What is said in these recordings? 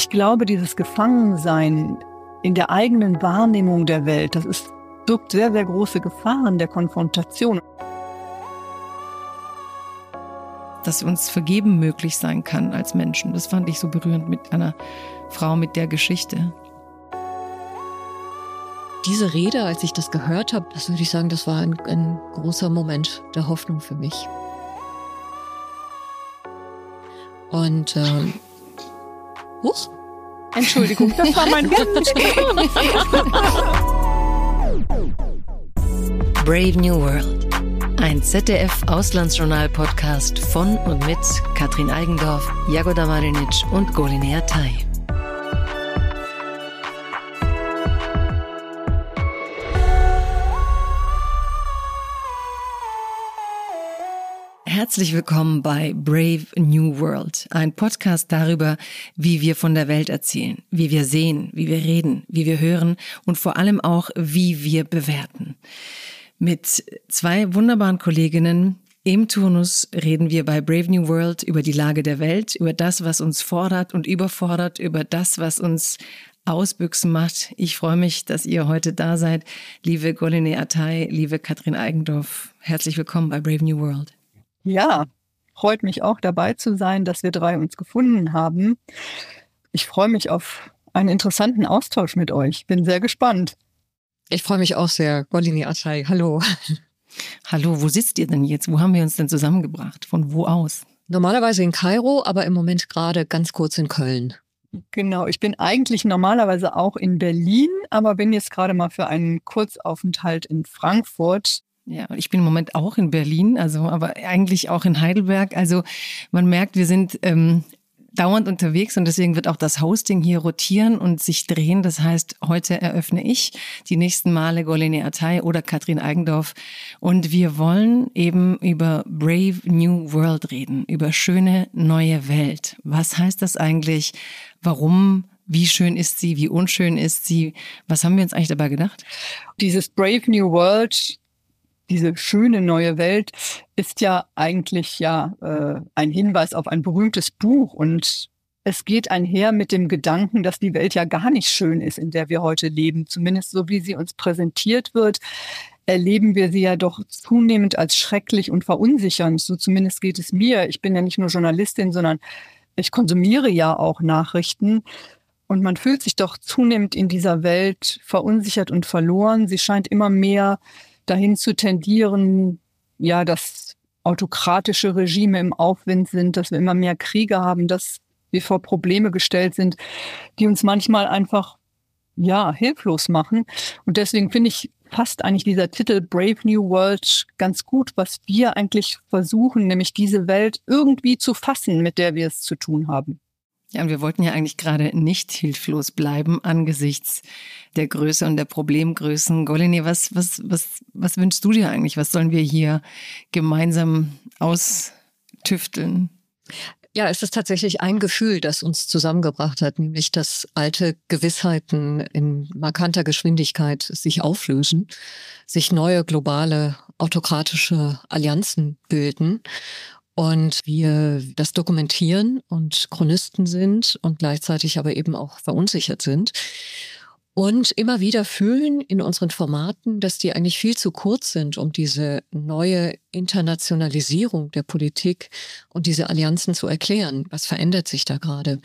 Ich glaube, dieses Gefangensein in der eigenen Wahrnehmung der Welt, das ist, birgt sehr, sehr große Gefahren der Konfrontation. Dass uns vergeben möglich sein kann als Menschen. Das fand ich so berührend mit einer Frau mit der Geschichte. Diese Rede, als ich das gehört habe, das würde ich sagen, das war ein, ein großer Moment der Hoffnung für mich. Und ähm, huch, Entschuldigung, das war mein Hund. Brave New World. Ein ZDF-Auslandsjournal-Podcast von und mit Katrin Eigendorf, Jagoda Marinic und Golinea Tai. Herzlich willkommen bei Brave New World, ein Podcast darüber, wie wir von der Welt erzählen, wie wir sehen, wie wir reden, wie wir hören und vor allem auch, wie wir bewerten. Mit zwei wunderbaren Kolleginnen im Turnus reden wir bei Brave New World über die Lage der Welt, über das, was uns fordert und überfordert, über das, was uns ausbüchsen macht. Ich freue mich, dass ihr heute da seid. Liebe Goline Atay, liebe Katrin Eigendorf, herzlich willkommen bei Brave New World. Ja, freut mich auch dabei zu sein, dass wir drei uns gefunden haben. Ich freue mich auf einen interessanten Austausch mit euch. Bin sehr gespannt. Ich freue mich auch sehr. Golini Atay, hallo. Hallo, wo sitzt ihr denn jetzt? Wo haben wir uns denn zusammengebracht? Von wo aus? Normalerweise in Kairo, aber im Moment gerade ganz kurz in Köln. Genau, ich bin eigentlich normalerweise auch in Berlin, aber bin jetzt gerade mal für einen Kurzaufenthalt in Frankfurt. Ja, ich bin im Moment auch in Berlin, also aber eigentlich auch in Heidelberg. Also man merkt, wir sind ähm, dauernd unterwegs und deswegen wird auch das Hosting hier rotieren und sich drehen. Das heißt, heute eröffne ich die nächsten Male Golene Atay oder Katrin Eigendorf und wir wollen eben über Brave New World reden, über schöne neue Welt. Was heißt das eigentlich? Warum wie schön ist sie? Wie unschön ist sie? Was haben wir uns eigentlich dabei gedacht? Dieses Brave New World diese schöne neue Welt ist ja eigentlich ja äh, ein Hinweis auf ein berühmtes Buch und es geht einher mit dem Gedanken, dass die Welt ja gar nicht schön ist, in der wir heute leben. Zumindest so wie sie uns präsentiert wird, erleben wir sie ja doch zunehmend als schrecklich und verunsichernd. So zumindest geht es mir. Ich bin ja nicht nur Journalistin, sondern ich konsumiere ja auch Nachrichten. Und man fühlt sich doch zunehmend in dieser Welt verunsichert und verloren. Sie scheint immer mehr dahin zu tendieren, ja, dass autokratische Regime im Aufwind sind, dass wir immer mehr Kriege haben, dass wir vor Probleme gestellt sind, die uns manchmal einfach ja hilflos machen. Und deswegen finde ich passt eigentlich dieser Titel Brave New World ganz gut, was wir eigentlich versuchen, nämlich diese Welt irgendwie zu fassen, mit der wir es zu tun haben. Ja, und wir wollten ja eigentlich gerade nicht hilflos bleiben angesichts der Größe und der Problemgrößen. Golini, was, was, was, was wünschst du dir eigentlich? Was sollen wir hier gemeinsam austüfteln? Ja, es ist tatsächlich ein Gefühl, das uns zusammengebracht hat, nämlich dass alte Gewissheiten in markanter Geschwindigkeit sich auflösen, sich neue globale autokratische Allianzen bilden und wir das dokumentieren und Chronisten sind und gleichzeitig aber eben auch verunsichert sind. Und immer wieder fühlen in unseren Formaten, dass die eigentlich viel zu kurz sind, um diese neue Internationalisierung der Politik und diese Allianzen zu erklären. Was verändert sich da gerade?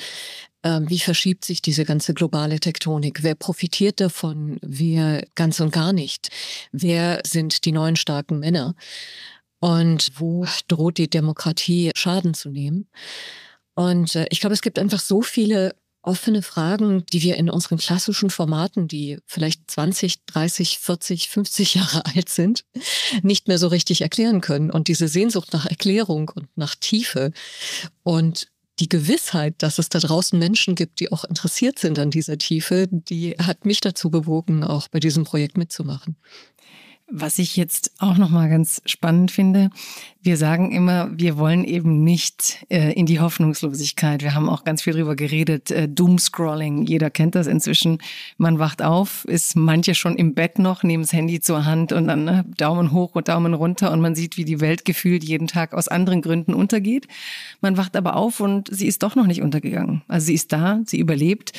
Ähm, wie verschiebt sich diese ganze globale Tektonik? Wer profitiert davon? Wer ganz und gar nicht? Wer sind die neuen starken Männer? Und wo droht die Demokratie Schaden zu nehmen. Und äh, ich glaube, es gibt einfach so viele offene Fragen, die wir in unseren klassischen Formaten, die vielleicht 20, 30, 40, 50 Jahre alt sind, nicht mehr so richtig erklären können. Und diese Sehnsucht nach Erklärung und nach Tiefe und die Gewissheit, dass es da draußen Menschen gibt, die auch interessiert sind an dieser Tiefe, die hat mich dazu bewogen, auch bei diesem Projekt mitzumachen. Was ich jetzt auch noch mal ganz spannend finde, wir sagen immer, wir wollen eben nicht äh, in die Hoffnungslosigkeit. Wir haben auch ganz viel drüber geredet, äh, Doomscrolling. Jeder kennt das inzwischen. Man wacht auf, ist manche schon im Bett noch, nehmen das Handy zur Hand und dann ne, Daumen hoch und Daumen runter und man sieht, wie die Welt gefühlt jeden Tag aus anderen Gründen untergeht. Man wacht aber auf und sie ist doch noch nicht untergegangen. Also sie ist da, sie überlebt.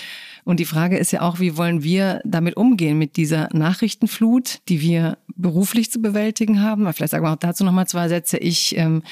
Und die Frage ist ja auch, wie wollen wir damit umgehen mit dieser Nachrichtenflut, die wir beruflich zu bewältigen haben? Vielleicht sagen wir auch dazu noch mal zwei Sätze. Ich ähm,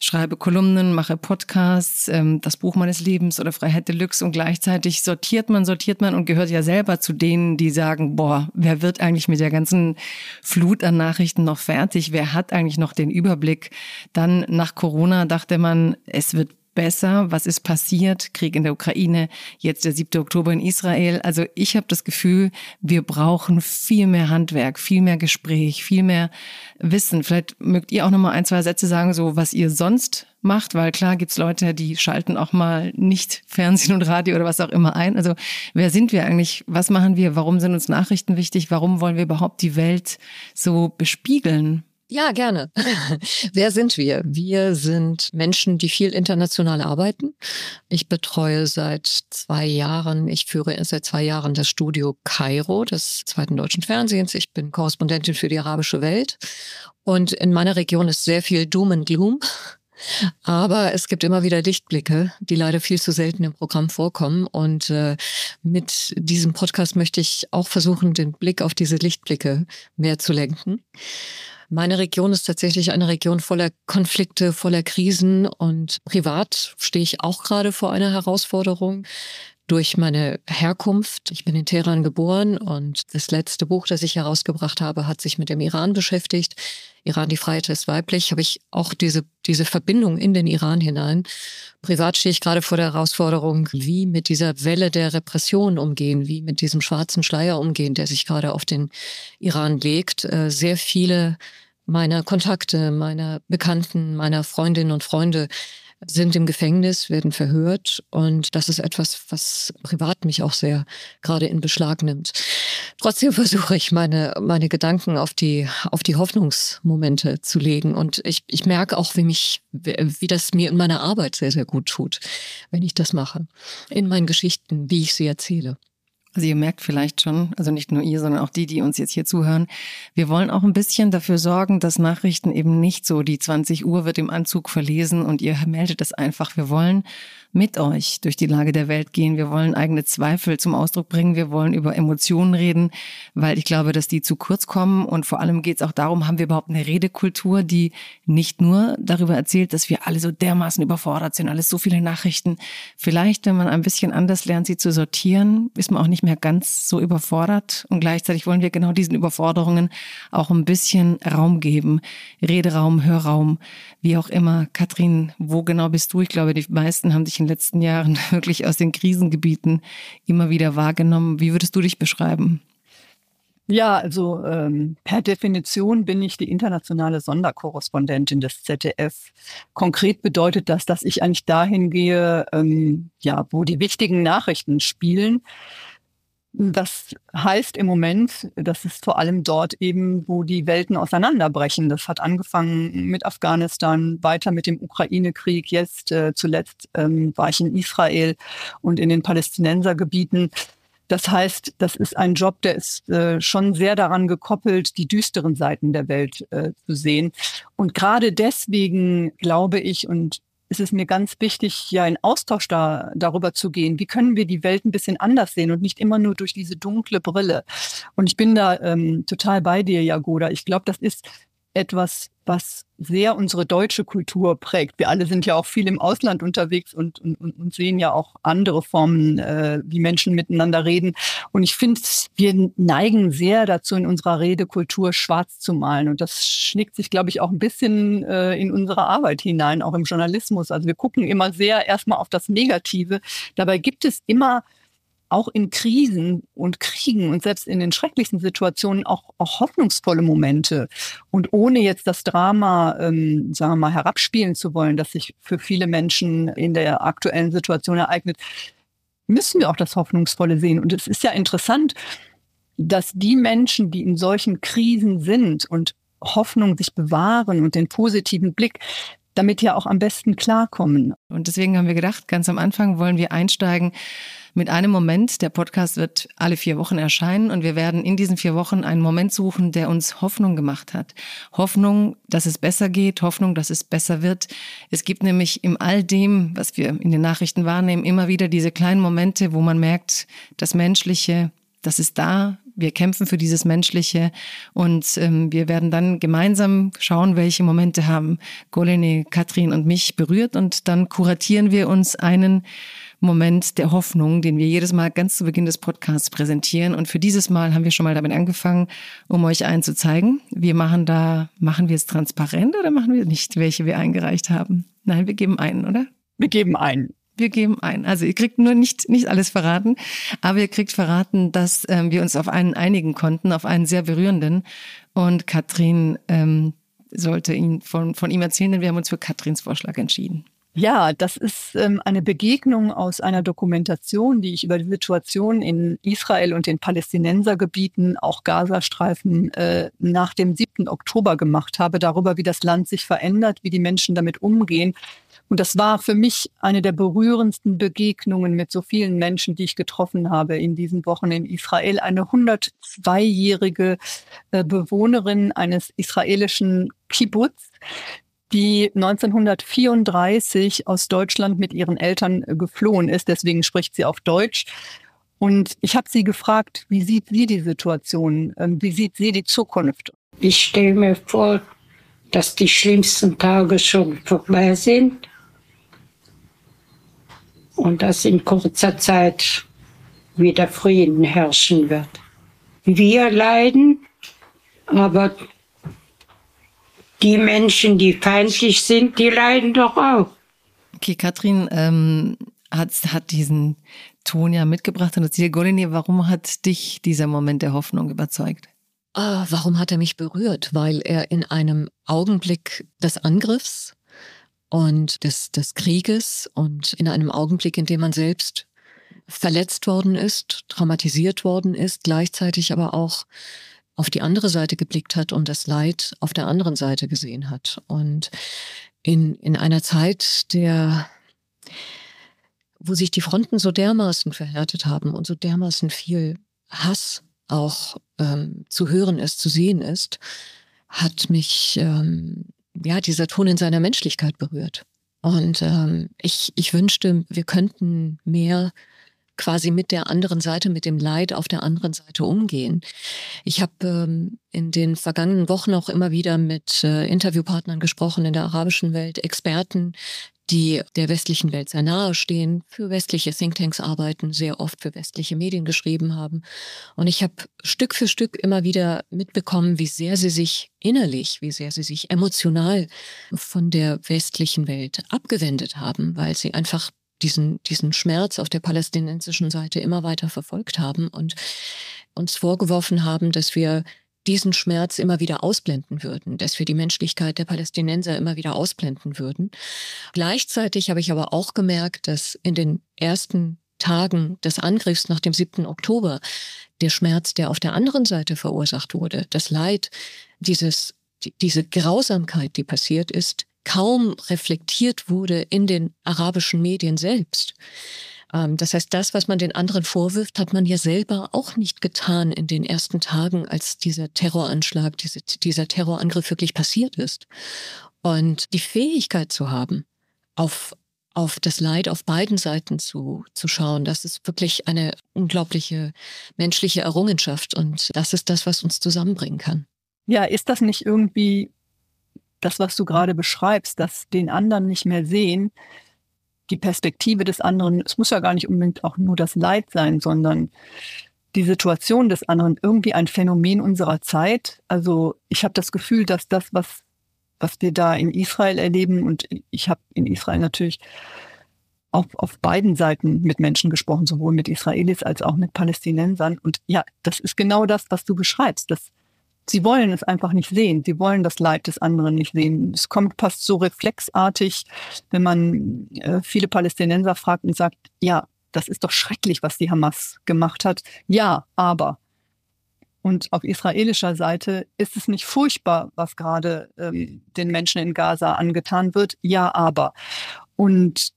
schreibe Kolumnen, mache Podcasts, ähm, das Buch meines Lebens oder Freiheit Deluxe und gleichzeitig sortiert man, sortiert man und gehört ja selber zu denen, die sagen, boah, wer wird eigentlich mit der ganzen Flut an Nachrichten noch fertig? Wer hat eigentlich noch den Überblick? Dann nach Corona dachte man, es wird besser? Was ist passiert? Krieg in der Ukraine, jetzt der 7. Oktober in Israel. Also ich habe das Gefühl, wir brauchen viel mehr Handwerk, viel mehr Gespräch, viel mehr Wissen. Vielleicht mögt ihr auch noch mal ein, zwei Sätze sagen, so was ihr sonst macht, weil klar gibt's Leute, die schalten auch mal nicht Fernsehen und Radio oder was auch immer ein. Also wer sind wir eigentlich? Was machen wir? Warum sind uns Nachrichten wichtig? Warum wollen wir überhaupt die Welt so bespiegeln? Ja, gerne. Wer sind wir? Wir sind Menschen, die viel international arbeiten. Ich betreue seit zwei Jahren, ich führe seit zwei Jahren das Studio Kairo des zweiten deutschen Fernsehens. Ich bin Korrespondentin für die arabische Welt. Und in meiner Region ist sehr viel Doom and Gloom. Aber es gibt immer wieder Lichtblicke, die leider viel zu selten im Programm vorkommen. Und äh, mit diesem Podcast möchte ich auch versuchen, den Blick auf diese Lichtblicke mehr zu lenken. Meine Region ist tatsächlich eine Region voller Konflikte, voller Krisen und privat stehe ich auch gerade vor einer Herausforderung durch meine Herkunft. Ich bin in Teheran geboren und das letzte Buch, das ich herausgebracht habe, hat sich mit dem Iran beschäftigt. Iran, die Freiheit ist weiblich, habe ich auch diese, diese Verbindung in den Iran hinein. Privat stehe ich gerade vor der Herausforderung, wie mit dieser Welle der Repression umgehen, wie mit diesem schwarzen Schleier umgehen, der sich gerade auf den Iran legt. Äh, sehr viele meiner Kontakte, meiner Bekannten, meiner Freundinnen und Freunde sind im Gefängnis, werden verhört und das ist etwas, was privat mich auch sehr gerade in Beschlag nimmt. Trotzdem versuche ich meine, meine Gedanken auf die, auf die Hoffnungsmomente zu legen und ich, ich merke auch, wie mich, wie das mir in meiner Arbeit sehr, sehr gut tut, wenn ich das mache. In meinen Geschichten, wie ich sie erzähle. Also ihr merkt vielleicht schon, also nicht nur ihr, sondern auch die, die uns jetzt hier zuhören, wir wollen auch ein bisschen dafür sorgen, dass Nachrichten eben nicht so, die 20 Uhr wird im Anzug verlesen und ihr meldet es einfach. Wir wollen mit euch durch die Lage der Welt gehen. Wir wollen eigene Zweifel zum Ausdruck bringen. Wir wollen über Emotionen reden, weil ich glaube, dass die zu kurz kommen. Und vor allem geht es auch darum, haben wir überhaupt eine Redekultur, die nicht nur darüber erzählt, dass wir alle so dermaßen überfordert sind, alles so viele Nachrichten. Vielleicht, wenn man ein bisschen anders lernt, sie zu sortieren, ist man auch nicht mehr ganz so überfordert. Und gleichzeitig wollen wir genau diesen Überforderungen auch ein bisschen Raum geben. Rederaum, Hörraum, wie auch immer. Katrin, wo genau bist du? Ich glaube, die meisten haben dich in den letzten Jahren wirklich aus den Krisengebieten immer wieder wahrgenommen. Wie würdest du dich beschreiben? Ja, also ähm, per Definition bin ich die internationale Sonderkorrespondentin des ZDF. Konkret bedeutet das, dass ich eigentlich dahin gehe, ähm, ja, wo die wichtigen Nachrichten spielen. Das heißt im Moment, das ist vor allem dort eben, wo die Welten auseinanderbrechen. Das hat angefangen mit Afghanistan, weiter mit dem Ukraine-Krieg. Jetzt äh, zuletzt ähm, war ich in Israel und in den Palästinensergebieten. Das heißt, das ist ein Job, der ist äh, schon sehr daran gekoppelt, die düsteren Seiten der Welt äh, zu sehen. Und gerade deswegen glaube ich und ist es mir ganz wichtig, ja in Austausch da, darüber zu gehen. Wie können wir die Welt ein bisschen anders sehen und nicht immer nur durch diese dunkle Brille? Und ich bin da ähm, total bei dir, Jagoda. Ich glaube, das ist etwas, was sehr unsere deutsche Kultur prägt. Wir alle sind ja auch viel im Ausland unterwegs und, und, und sehen ja auch andere Formen, äh, wie Menschen miteinander reden. Und ich finde, wir neigen sehr dazu, in unserer Redekultur schwarz zu malen. Und das schlägt sich, glaube ich, auch ein bisschen äh, in unsere Arbeit hinein, auch im Journalismus. Also wir gucken immer sehr erstmal auf das Negative. Dabei gibt es immer auch in Krisen und Kriegen und selbst in den schrecklichsten Situationen auch, auch hoffnungsvolle Momente. Und ohne jetzt das Drama, ähm, sagen wir mal, herabspielen zu wollen, das sich für viele Menschen in der aktuellen Situation ereignet, müssen wir auch das Hoffnungsvolle sehen. Und es ist ja interessant, dass die Menschen, die in solchen Krisen sind und Hoffnung sich bewahren und den positiven Blick, damit ja auch am besten klarkommen. Und deswegen haben wir gedacht, ganz am Anfang wollen wir einsteigen mit einem Moment. Der Podcast wird alle vier Wochen erscheinen und wir werden in diesen vier Wochen einen Moment suchen, der uns Hoffnung gemacht hat. Hoffnung, dass es besser geht, Hoffnung, dass es besser wird. Es gibt nämlich in all dem, was wir in den Nachrichten wahrnehmen, immer wieder diese kleinen Momente, wo man merkt, das Menschliche, das ist da, wir kämpfen für dieses Menschliche und ähm, wir werden dann gemeinsam schauen, welche Momente haben Golene, Katrin und mich berührt und dann kuratieren wir uns einen Moment der Hoffnung, den wir jedes Mal ganz zu Beginn des Podcasts präsentieren. Und für dieses Mal haben wir schon mal damit angefangen, um euch einen zu zeigen. Wir machen da, machen wir es transparent oder machen wir nicht, welche wir eingereicht haben? Nein, wir geben einen, oder? Wir geben einen. Wir geben ein. Also ihr kriegt nur nicht, nicht alles verraten, aber ihr kriegt verraten, dass ähm, wir uns auf einen einigen konnten, auf einen sehr berührenden. Und Katrin ähm, sollte ihn von, von ihm erzählen, denn wir haben uns für Katrins Vorschlag entschieden. Ja, das ist ähm, eine Begegnung aus einer Dokumentation, die ich über die Situation in Israel und den Palästinensergebieten, auch Gazastreifen, äh, nach dem 7. Oktober gemacht habe, darüber, wie das Land sich verändert, wie die Menschen damit umgehen und das war für mich eine der berührendsten Begegnungen mit so vielen Menschen, die ich getroffen habe in diesen Wochen in Israel. Eine 102-jährige äh, Bewohnerin eines israelischen Kibbutz, die 1934 aus Deutschland mit ihren Eltern äh, geflohen ist. Deswegen spricht sie auf Deutsch. Und ich habe sie gefragt, wie sieht sie die Situation? Ähm, wie sieht sie die Zukunft? Ich stelle mir vor, dass die schlimmsten Tage schon vorbei sind und dass in kurzer Zeit wieder Frieden herrschen wird. Wir leiden, aber die Menschen, die feindlich sind, die leiden doch auch. Okay, Katrin ähm, hat, hat diesen Ton ja mitgebracht. Und Golini, warum hat dich dieser Moment der Hoffnung überzeugt? Ah, warum hat er mich berührt? Weil er in einem Augenblick des Angriffs und des, des Krieges und in einem Augenblick, in dem man selbst verletzt worden ist, traumatisiert worden ist, gleichzeitig aber auch auf die andere Seite geblickt hat und das Leid auf der anderen Seite gesehen hat. Und in, in einer Zeit der, wo sich die Fronten so dermaßen verhärtet haben und so dermaßen viel Hass auch ähm, zu hören ist, zu sehen ist, hat mich ähm, ja, dieser Ton in seiner Menschlichkeit berührt. Und ähm, ich, ich wünschte, wir könnten mehr quasi mit der anderen Seite, mit dem Leid auf der anderen Seite umgehen. Ich habe ähm, in den vergangenen Wochen auch immer wieder mit äh, Interviewpartnern gesprochen in der arabischen Welt, Experten, die der westlichen Welt sehr nahe stehen, für westliche Thinktanks arbeiten, sehr oft für westliche Medien geschrieben haben. Und ich habe Stück für Stück immer wieder mitbekommen, wie sehr sie sich innerlich, wie sehr sie sich emotional von der westlichen Welt abgewendet haben, weil sie einfach diesen, diesen Schmerz auf der palästinensischen Seite immer weiter verfolgt haben und uns vorgeworfen haben, dass wir diesen Schmerz immer wieder ausblenden würden, dass wir die Menschlichkeit der Palästinenser immer wieder ausblenden würden. Gleichzeitig habe ich aber auch gemerkt, dass in den ersten Tagen des Angriffs nach dem 7. Oktober der Schmerz, der auf der anderen Seite verursacht wurde, das Leid, dieses, die, diese Grausamkeit, die passiert ist, kaum reflektiert wurde in den arabischen Medien selbst. Ähm, das heißt, das, was man den anderen vorwirft, hat man ja selber auch nicht getan in den ersten Tagen, als dieser Terroranschlag, diese, dieser Terrorangriff wirklich passiert ist. Und die Fähigkeit zu haben, auf, auf das Leid auf beiden Seiten zu, zu schauen, das ist wirklich eine unglaubliche menschliche Errungenschaft. Und das ist das, was uns zusammenbringen kann. Ja, ist das nicht irgendwie das, was du gerade beschreibst, dass den anderen nicht mehr sehen, die Perspektive des anderen, es muss ja gar nicht unbedingt auch nur das Leid sein, sondern die Situation des anderen irgendwie ein Phänomen unserer Zeit. Also ich habe das Gefühl, dass das, was, was wir da in Israel erleben, und ich habe in Israel natürlich auf, auf beiden Seiten mit Menschen gesprochen, sowohl mit Israelis als auch mit Palästinensern. Und ja, das ist genau das, was du beschreibst. Das Sie wollen es einfach nicht sehen. Sie wollen das Leid des anderen nicht sehen. Es kommt fast so reflexartig, wenn man äh, viele Palästinenser fragt und sagt, ja, das ist doch schrecklich, was die Hamas gemacht hat. Ja, aber Und auf israelischer Seite ist es nicht furchtbar, was gerade ähm, den Menschen in Gaza angetan wird. Ja, aber. Und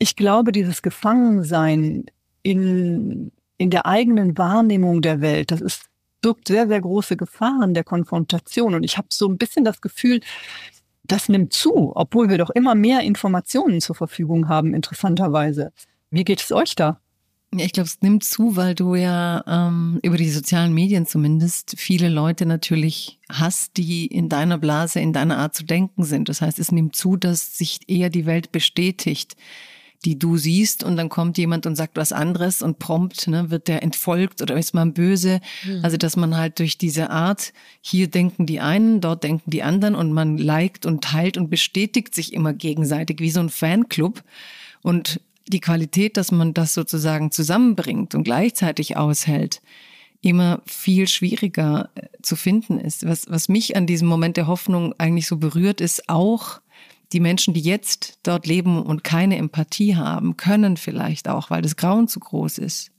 ich glaube, dieses Gefangensein in, in der eigenen Wahrnehmung der Welt, das ist, birgt sehr, sehr große Gefahren der Konfrontation. Und ich habe so ein bisschen das Gefühl, das nimmt zu, obwohl wir doch immer mehr Informationen zur Verfügung haben, interessanterweise. Wie geht es euch da? Ja, ich glaube, es nimmt zu, weil du ja ähm, über die sozialen Medien zumindest viele Leute natürlich hast, die in deiner Blase, in deiner Art zu denken sind. Das heißt, es nimmt zu, dass sich eher die Welt bestätigt, die du siehst und dann kommt jemand und sagt was anderes und prompt ne, wird der entfolgt oder ist man böse. Mhm. Also dass man halt durch diese Art, hier denken die einen, dort denken die anderen und man liked und teilt und bestätigt sich immer gegenseitig wie so ein Fanclub. Und die Qualität, dass man das sozusagen zusammenbringt und gleichzeitig aushält, immer viel schwieriger äh, zu finden ist. Was, was mich an diesem Moment der Hoffnung eigentlich so berührt, ist auch die Menschen, die jetzt dort leben und keine Empathie haben, können vielleicht auch, weil das Grauen zu groß ist.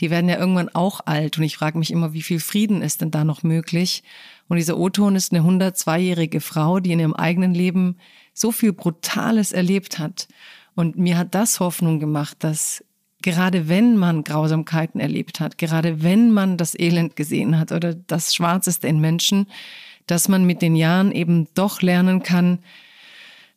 Die werden ja irgendwann auch alt und ich frage mich immer, wie viel Frieden ist denn da noch möglich? Und dieser O-Ton ist eine 102-jährige Frau, die in ihrem eigenen Leben so viel Brutales erlebt hat und mir hat das Hoffnung gemacht, dass gerade wenn man Grausamkeiten erlebt hat, gerade wenn man das Elend gesehen hat oder das Schwarzeste in Menschen, dass man mit den Jahren eben doch lernen kann,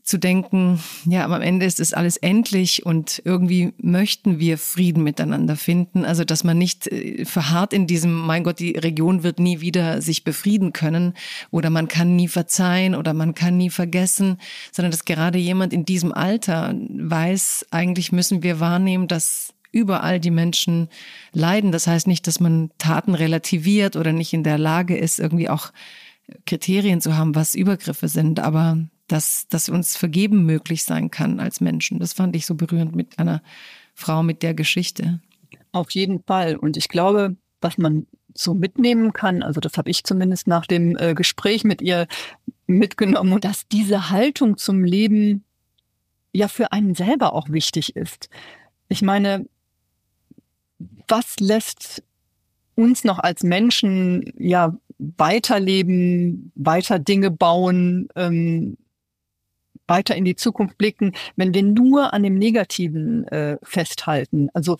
zu denken, ja, am Ende ist es alles endlich und irgendwie möchten wir Frieden miteinander finden. Also, dass man nicht äh, verharrt in diesem, mein Gott, die Region wird nie wieder sich befrieden können oder man kann nie verzeihen oder man kann nie vergessen, sondern dass gerade jemand in diesem Alter weiß, eigentlich müssen wir wahrnehmen, dass überall die Menschen leiden. Das heißt nicht, dass man Taten relativiert oder nicht in der Lage ist, irgendwie auch Kriterien zu haben, was Übergriffe sind, aber dass, dass uns vergeben möglich sein kann als Menschen. Das fand ich so berührend mit einer Frau mit der Geschichte. Auf jeden Fall. Und ich glaube, was man so mitnehmen kann, also das habe ich zumindest nach dem äh, Gespräch mit ihr mitgenommen, dass diese Haltung zum Leben ja für einen selber auch wichtig ist. Ich meine, was lässt uns noch als Menschen ja weiterleben, weiter Dinge bauen, ähm, weiter in die Zukunft blicken, wenn wir nur an dem Negativen äh, festhalten. Also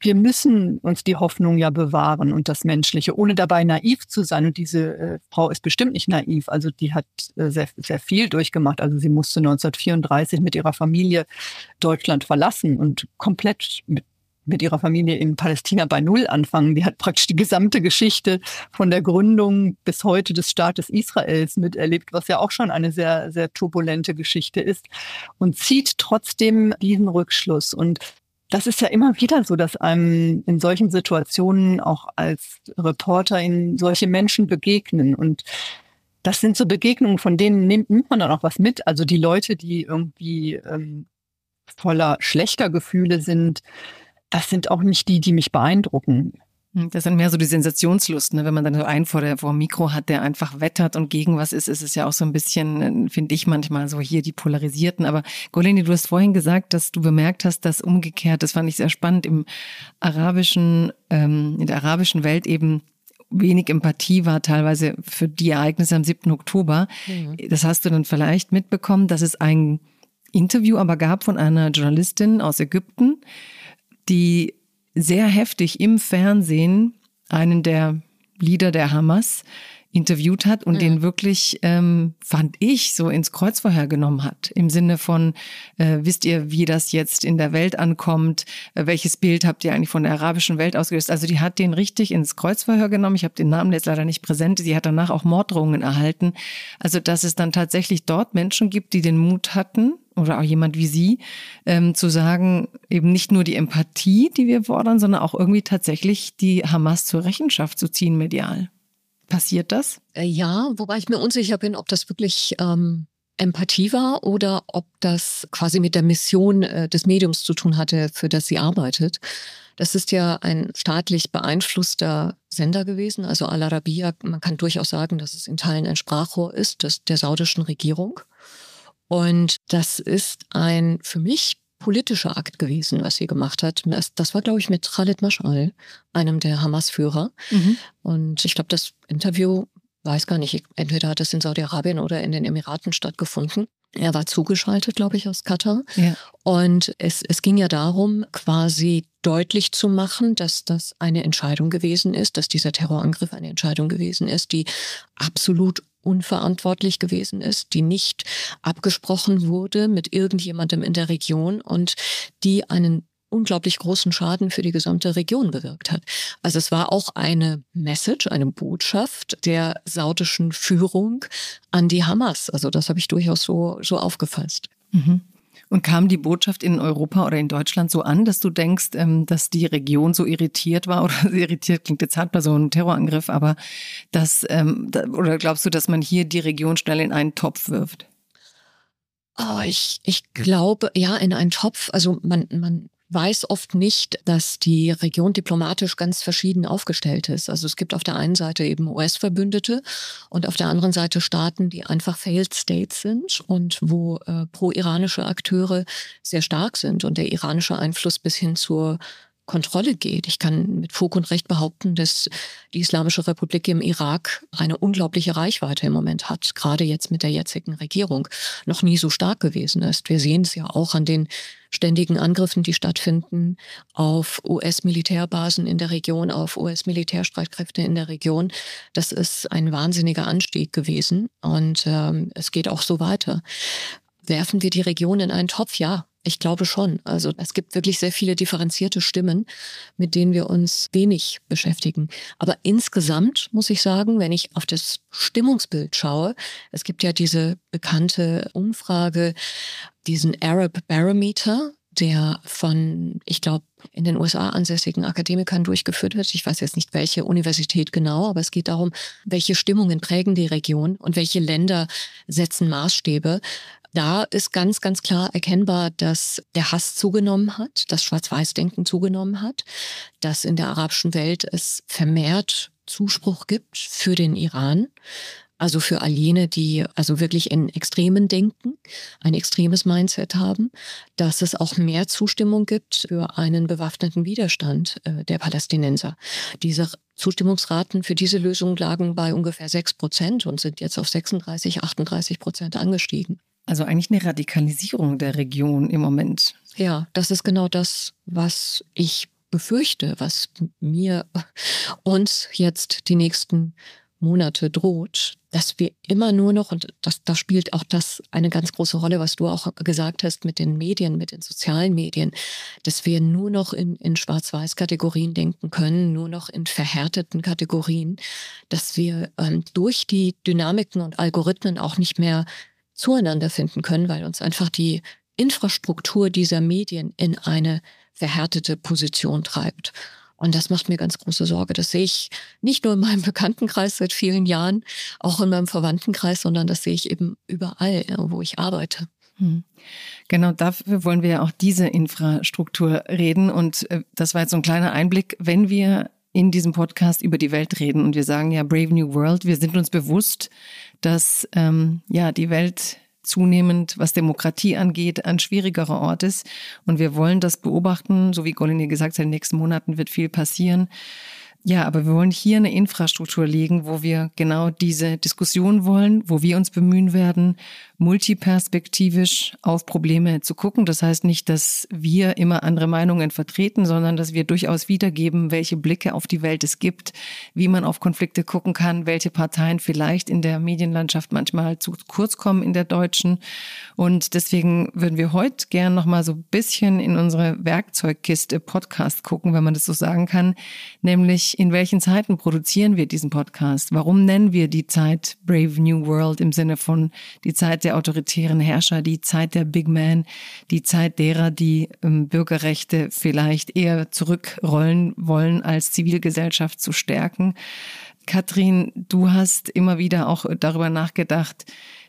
wir müssen uns die Hoffnung ja bewahren und das Menschliche, ohne dabei naiv zu sein. Und diese äh, Frau ist bestimmt nicht naiv. Also die hat äh, sehr, sehr viel durchgemacht. Also sie musste 1934 mit ihrer Familie Deutschland verlassen und komplett mit mit ihrer Familie in Palästina bei Null anfangen. Die hat praktisch die gesamte Geschichte von der Gründung bis heute des Staates Israels miterlebt, was ja auch schon eine sehr, sehr turbulente Geschichte ist und zieht trotzdem diesen Rückschluss. Und das ist ja immer wieder so, dass einem in solchen Situationen auch als Reporter in solche Menschen begegnen und das sind so Begegnungen, von denen nimmt, nimmt man dann auch was mit. Also die Leute, die irgendwie ähm, voller schlechter Gefühle sind, das sind auch nicht die, die mich beeindrucken. Hm, das sind mehr so die Sensationslust, ne? wenn man dann so einen vor, der, vor dem Mikro hat, der einfach wettert und gegen was ist, ist es ja auch so ein bisschen, äh, finde ich manchmal so hier die Polarisierten. Aber Goleni, du hast vorhin gesagt, dass du bemerkt hast, dass umgekehrt, das fand ich sehr spannend, im arabischen, ähm, in der arabischen Welt eben wenig Empathie war teilweise für die Ereignisse am 7. Oktober. Mhm. Das hast du dann vielleicht mitbekommen, dass es ein Interview aber gab von einer Journalistin aus Ägypten, die sehr heftig im Fernsehen einen der Leader der Hamas interviewt hat und mhm. den wirklich, ähm, fand ich, so ins Kreuzverhör genommen hat. Im Sinne von, äh, wisst ihr, wie das jetzt in der Welt ankommt? Äh, welches Bild habt ihr eigentlich von der arabischen Welt ausgelöst? Also die hat den richtig ins Kreuzverhör genommen. Ich habe den Namen jetzt leider nicht präsent. Sie hat danach auch Morddrohungen erhalten. Also dass es dann tatsächlich dort Menschen gibt, die den Mut hatten, oder auch jemand wie Sie, ähm, zu sagen, eben nicht nur die Empathie, die wir fordern, sondern auch irgendwie tatsächlich die Hamas zur Rechenschaft zu ziehen medial. Passiert das? Äh, ja, wobei ich mir unsicher bin, ob das wirklich ähm, Empathie war oder ob das quasi mit der Mission äh, des Mediums zu tun hatte, für das sie arbeitet. Das ist ja ein staatlich beeinflusster Sender gewesen, also Al Arabiya. Man kann durchaus sagen, dass es in Teilen ein Sprachrohr ist des, der saudischen Regierung. Und das ist ein für mich politischer Akt gewesen, was sie gemacht hat. Das, das war, glaube ich, mit Khalid Mashal, einem der Hamas-Führer. Mhm. Und ich glaube, das Interview, weiß gar nicht, entweder hat es in Saudi-Arabien oder in den Emiraten stattgefunden. Er war zugeschaltet, glaube ich, aus Katar. Ja. Und es, es ging ja darum, quasi deutlich zu machen, dass das eine Entscheidung gewesen ist, dass dieser Terrorangriff eine Entscheidung gewesen ist, die absolut unverantwortlich gewesen ist, die nicht abgesprochen wurde mit irgendjemandem in der Region und die einen unglaublich großen Schaden für die gesamte Region bewirkt hat. Also es war auch eine Message, eine Botschaft der saudischen Führung an die Hamas. Also das habe ich durchaus so, so aufgefasst. Mhm. Und kam die Botschaft in Europa oder in Deutschland so an, dass du denkst, ähm, dass die Region so irritiert war oder irritiert klingt jetzt hart bei so einem Terrorangriff, aber dass, ähm, oder glaubst du, dass man hier die Region schnell in einen Topf wirft? Oh, ich, ich glaube, ja, in einen Topf. Also man, man weiß oft nicht, dass die Region diplomatisch ganz verschieden aufgestellt ist. Also es gibt auf der einen Seite eben US-Verbündete und auf der anderen Seite Staaten, die einfach Failed States sind und wo äh, pro-iranische Akteure sehr stark sind und der iranische Einfluss bis hin zur Kontrolle geht. Ich kann mit Fug und Recht behaupten, dass die Islamische Republik im Irak eine unglaubliche Reichweite im Moment hat, gerade jetzt mit der jetzigen Regierung noch nie so stark gewesen ist. Wir sehen es ja auch an den ständigen Angriffen, die stattfinden auf US-Militärbasen in der Region, auf US-Militärstreitkräfte in der Region. Das ist ein wahnsinniger Anstieg gewesen und ähm, es geht auch so weiter. Werfen wir die Region in einen Topf? Ja, ich glaube schon. Also es gibt wirklich sehr viele differenzierte Stimmen, mit denen wir uns wenig beschäftigen. Aber insgesamt muss ich sagen, wenn ich auf das Stimmungsbild schaue, es gibt ja diese bekannte Umfrage, diesen Arab Barometer, der von, ich glaube, in den USA ansässigen Akademikern durchgeführt wird. Ich weiß jetzt nicht, welche Universität genau, aber es geht darum, welche Stimmungen prägen die Region und welche Länder setzen Maßstäbe da ist ganz, ganz klar erkennbar, dass der Hass zugenommen hat, das Schwarz-Weiß-Denken zugenommen hat, dass in der arabischen Welt es vermehrt Zuspruch gibt für den Iran. Also für all jene, die also wirklich in Extremen denken, ein extremes Mindset haben, dass es auch mehr Zustimmung gibt für einen bewaffneten Widerstand äh, der Palästinenser. Diese Zustimmungsraten für diese Lösung lagen bei ungefähr sechs Prozent und sind jetzt auf 36, 38 Prozent angestiegen. Also eigentlich eine Radikalisierung der Region im Moment. Ja, das ist genau das, was ich befürchte, was mir uns jetzt die nächsten Monate droht, dass wir immer nur noch, und das, da spielt auch das eine ganz große Rolle, was du auch gesagt hast mit den Medien, mit den sozialen Medien, dass wir nur noch in, in Schwarz-Weiß-Kategorien denken können, nur noch in verhärteten Kategorien, dass wir ähm, durch die Dynamiken und Algorithmen auch nicht mehr zueinander finden können, weil uns einfach die Infrastruktur dieser Medien in eine verhärtete Position treibt. Und das macht mir ganz große Sorge. Das sehe ich nicht nur in meinem Bekanntenkreis seit vielen Jahren, auch in meinem Verwandtenkreis, sondern das sehe ich eben überall, wo ich arbeite. Hm. Genau dafür wollen wir ja auch diese Infrastruktur reden. Und äh, das war jetzt so ein kleiner Einblick. Wenn wir in diesem Podcast über die Welt reden und wir sagen ja Brave New World, wir sind uns bewusst, dass ähm, ja die Welt zunehmend, was Demokratie angeht, ein schwierigerer Ort ist. Und wir wollen das beobachten, so wie Golini gesagt hat, in den nächsten Monaten wird viel passieren. Ja, aber wir wollen hier eine Infrastruktur legen, wo wir genau diese Diskussion wollen, wo wir uns bemühen werden, multiperspektivisch auf Probleme zu gucken. Das heißt nicht, dass wir immer andere Meinungen vertreten, sondern dass wir durchaus wiedergeben, welche Blicke auf die Welt es gibt, wie man auf Konflikte gucken kann, welche Parteien vielleicht in der Medienlandschaft manchmal zu kurz kommen in der deutschen. Und deswegen würden wir heute gern noch mal so ein bisschen in unsere Werkzeugkiste Podcast gucken, wenn man das so sagen kann, nämlich in welchen Zeiten produzieren wir diesen Podcast? Warum nennen wir die Zeit Brave New World im Sinne von die Zeit der autoritären Herrscher, die Zeit der Big Man, die Zeit derer, die ähm, Bürgerrechte vielleicht eher zurückrollen wollen, als Zivilgesellschaft zu stärken. Katrin, du hast immer wieder auch darüber nachgedacht,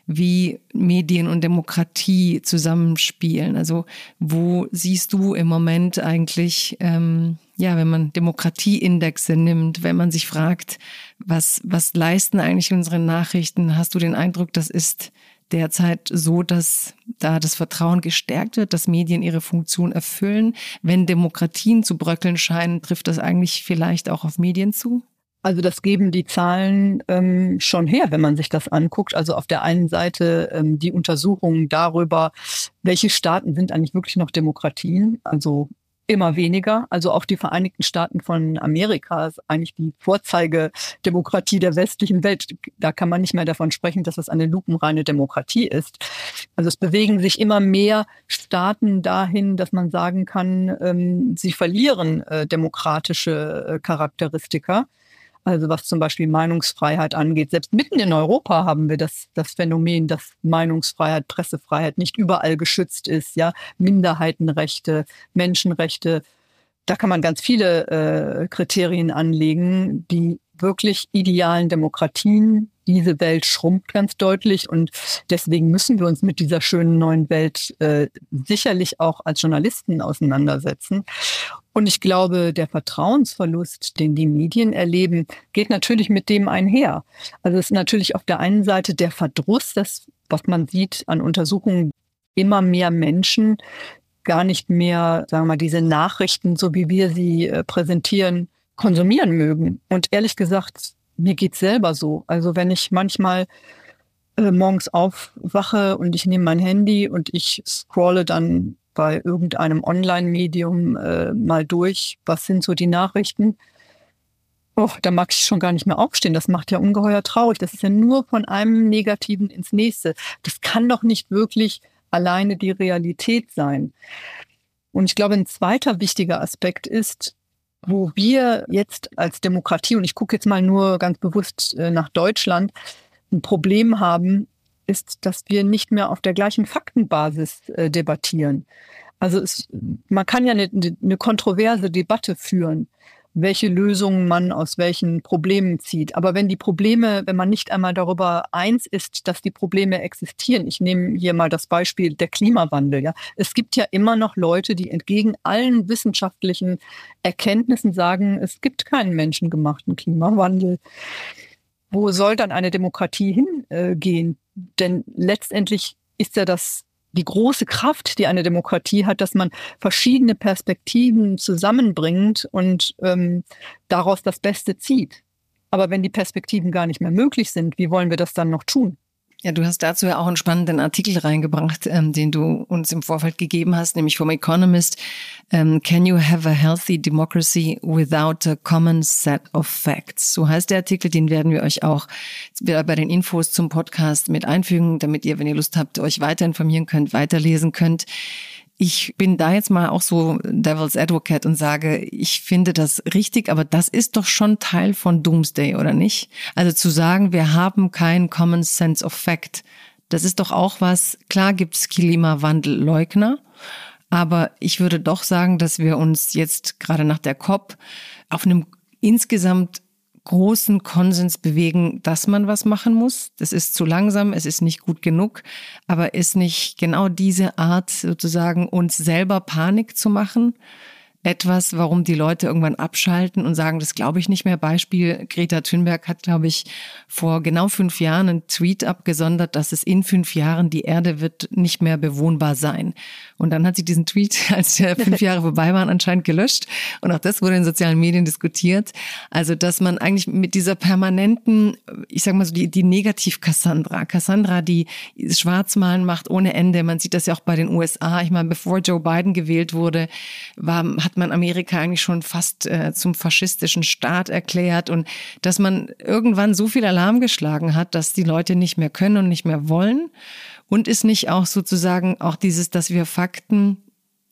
wie Medien und Demokratie zusammenspielen. Also wo siehst du im Moment eigentlich, ähm, ja, wenn man Demokratieindexe nimmt, wenn man sich fragt, was, was leisten eigentlich unsere Nachrichten, hast du den Eindruck, das ist derzeit so, dass da das Vertrauen gestärkt wird, dass Medien ihre Funktion erfüllen. Wenn Demokratien zu bröckeln scheinen, trifft das eigentlich vielleicht auch auf Medien zu? Also das geben die Zahlen ähm, schon her, wenn man sich das anguckt. Also auf der einen Seite ähm, die Untersuchungen darüber, welche Staaten sind eigentlich wirklich noch Demokratien. Also immer weniger. Also auch die Vereinigten Staaten von Amerika ist eigentlich die Vorzeigedemokratie der westlichen Welt. Da kann man nicht mehr davon sprechen, dass es eine lupenreine Demokratie ist. Also es bewegen sich immer mehr Staaten dahin, dass man sagen kann, ähm, sie verlieren äh, demokratische äh, Charakteristika. Also was zum Beispiel Meinungsfreiheit angeht. Selbst mitten in Europa haben wir das, das Phänomen, dass Meinungsfreiheit, Pressefreiheit nicht überall geschützt ist. Ja, Minderheitenrechte, Menschenrechte. Da kann man ganz viele äh, Kriterien anlegen, die wirklich idealen Demokratien. Diese Welt schrumpft ganz deutlich und deswegen müssen wir uns mit dieser schönen neuen Welt äh, sicherlich auch als Journalisten auseinandersetzen. Und ich glaube, der Vertrauensverlust, den die Medien erleben, geht natürlich mit dem einher. Also es ist natürlich auf der einen Seite der Verdruss, das, was man sieht an Untersuchungen, immer mehr Menschen gar nicht mehr, sagen wir mal, diese Nachrichten, so wie wir sie äh, präsentieren, konsumieren mögen. Und ehrlich gesagt, mir geht's selber so. Also wenn ich manchmal äh, morgens aufwache und ich nehme mein Handy und ich scrolle dann bei irgendeinem Online-Medium äh, mal durch, was sind so die Nachrichten. Oh, da mag ich schon gar nicht mehr aufstehen. Das macht ja ungeheuer traurig. Das ist ja nur von einem Negativen ins nächste. Das kann doch nicht wirklich alleine die Realität sein. Und ich glaube, ein zweiter wichtiger Aspekt ist, wo wir jetzt als Demokratie, und ich gucke jetzt mal nur ganz bewusst äh, nach Deutschland, ein Problem haben, ist, dass wir nicht mehr auf der gleichen Faktenbasis äh, debattieren. Also es, man kann ja eine, eine kontroverse Debatte führen, welche Lösungen man aus welchen Problemen zieht. Aber wenn die Probleme, wenn man nicht einmal darüber eins ist, dass die Probleme existieren, ich nehme hier mal das Beispiel der Klimawandel. Ja, es gibt ja immer noch Leute, die entgegen allen wissenschaftlichen Erkenntnissen sagen, es gibt keinen menschengemachten Klimawandel. Wo soll dann eine Demokratie hingehen? Denn letztendlich ist ja das die große Kraft, die eine Demokratie hat, dass man verschiedene Perspektiven zusammenbringt und ähm, daraus das Beste zieht. Aber wenn die Perspektiven gar nicht mehr möglich sind, wie wollen wir das dann noch tun? Ja, du hast dazu ja auch einen spannenden Artikel reingebracht, ähm, den du uns im Vorfeld gegeben hast, nämlich vom Economist. Ähm, Can you have a healthy democracy without a common set of facts? So heißt der Artikel, den werden wir euch auch bei den Infos zum Podcast mit einfügen, damit ihr, wenn ihr Lust habt, euch weiter informieren könnt, weiterlesen könnt. Ich bin da jetzt mal auch so Devil's Advocate und sage, ich finde das richtig, aber das ist doch schon Teil von Doomsday, oder nicht? Also zu sagen, wir haben keinen Common Sense of Fact, das ist doch auch was, klar gibt's Klimawandelleugner, aber ich würde doch sagen, dass wir uns jetzt gerade nach der COP auf einem insgesamt großen Konsens bewegen, dass man was machen muss. Das ist zu langsam, es ist nicht gut genug, aber ist nicht genau diese Art sozusagen uns selber Panik zu machen, etwas, warum die Leute irgendwann abschalten und sagen, das glaube ich nicht mehr. Beispiel, Greta Thunberg hat, glaube ich, vor genau fünf Jahren einen Tweet abgesondert, dass es in fünf Jahren die Erde wird nicht mehr bewohnbar sein. Und dann hat sie diesen Tweet, als der fünf Jahre vorbei waren, anscheinend gelöscht. Und auch das wurde in sozialen Medien diskutiert. Also, dass man eigentlich mit dieser permanenten, ich sag mal so, die, die Negativ-Cassandra, Cassandra, die Schwarzmalen macht ohne Ende. Man sieht das ja auch bei den USA. Ich meine, bevor Joe Biden gewählt wurde, war, hat man Amerika eigentlich schon fast äh, zum faschistischen Staat erklärt und dass man irgendwann so viel Alarm geschlagen hat, dass die Leute nicht mehr können und nicht mehr wollen. Und ist nicht auch sozusagen auch dieses, dass wir Fakten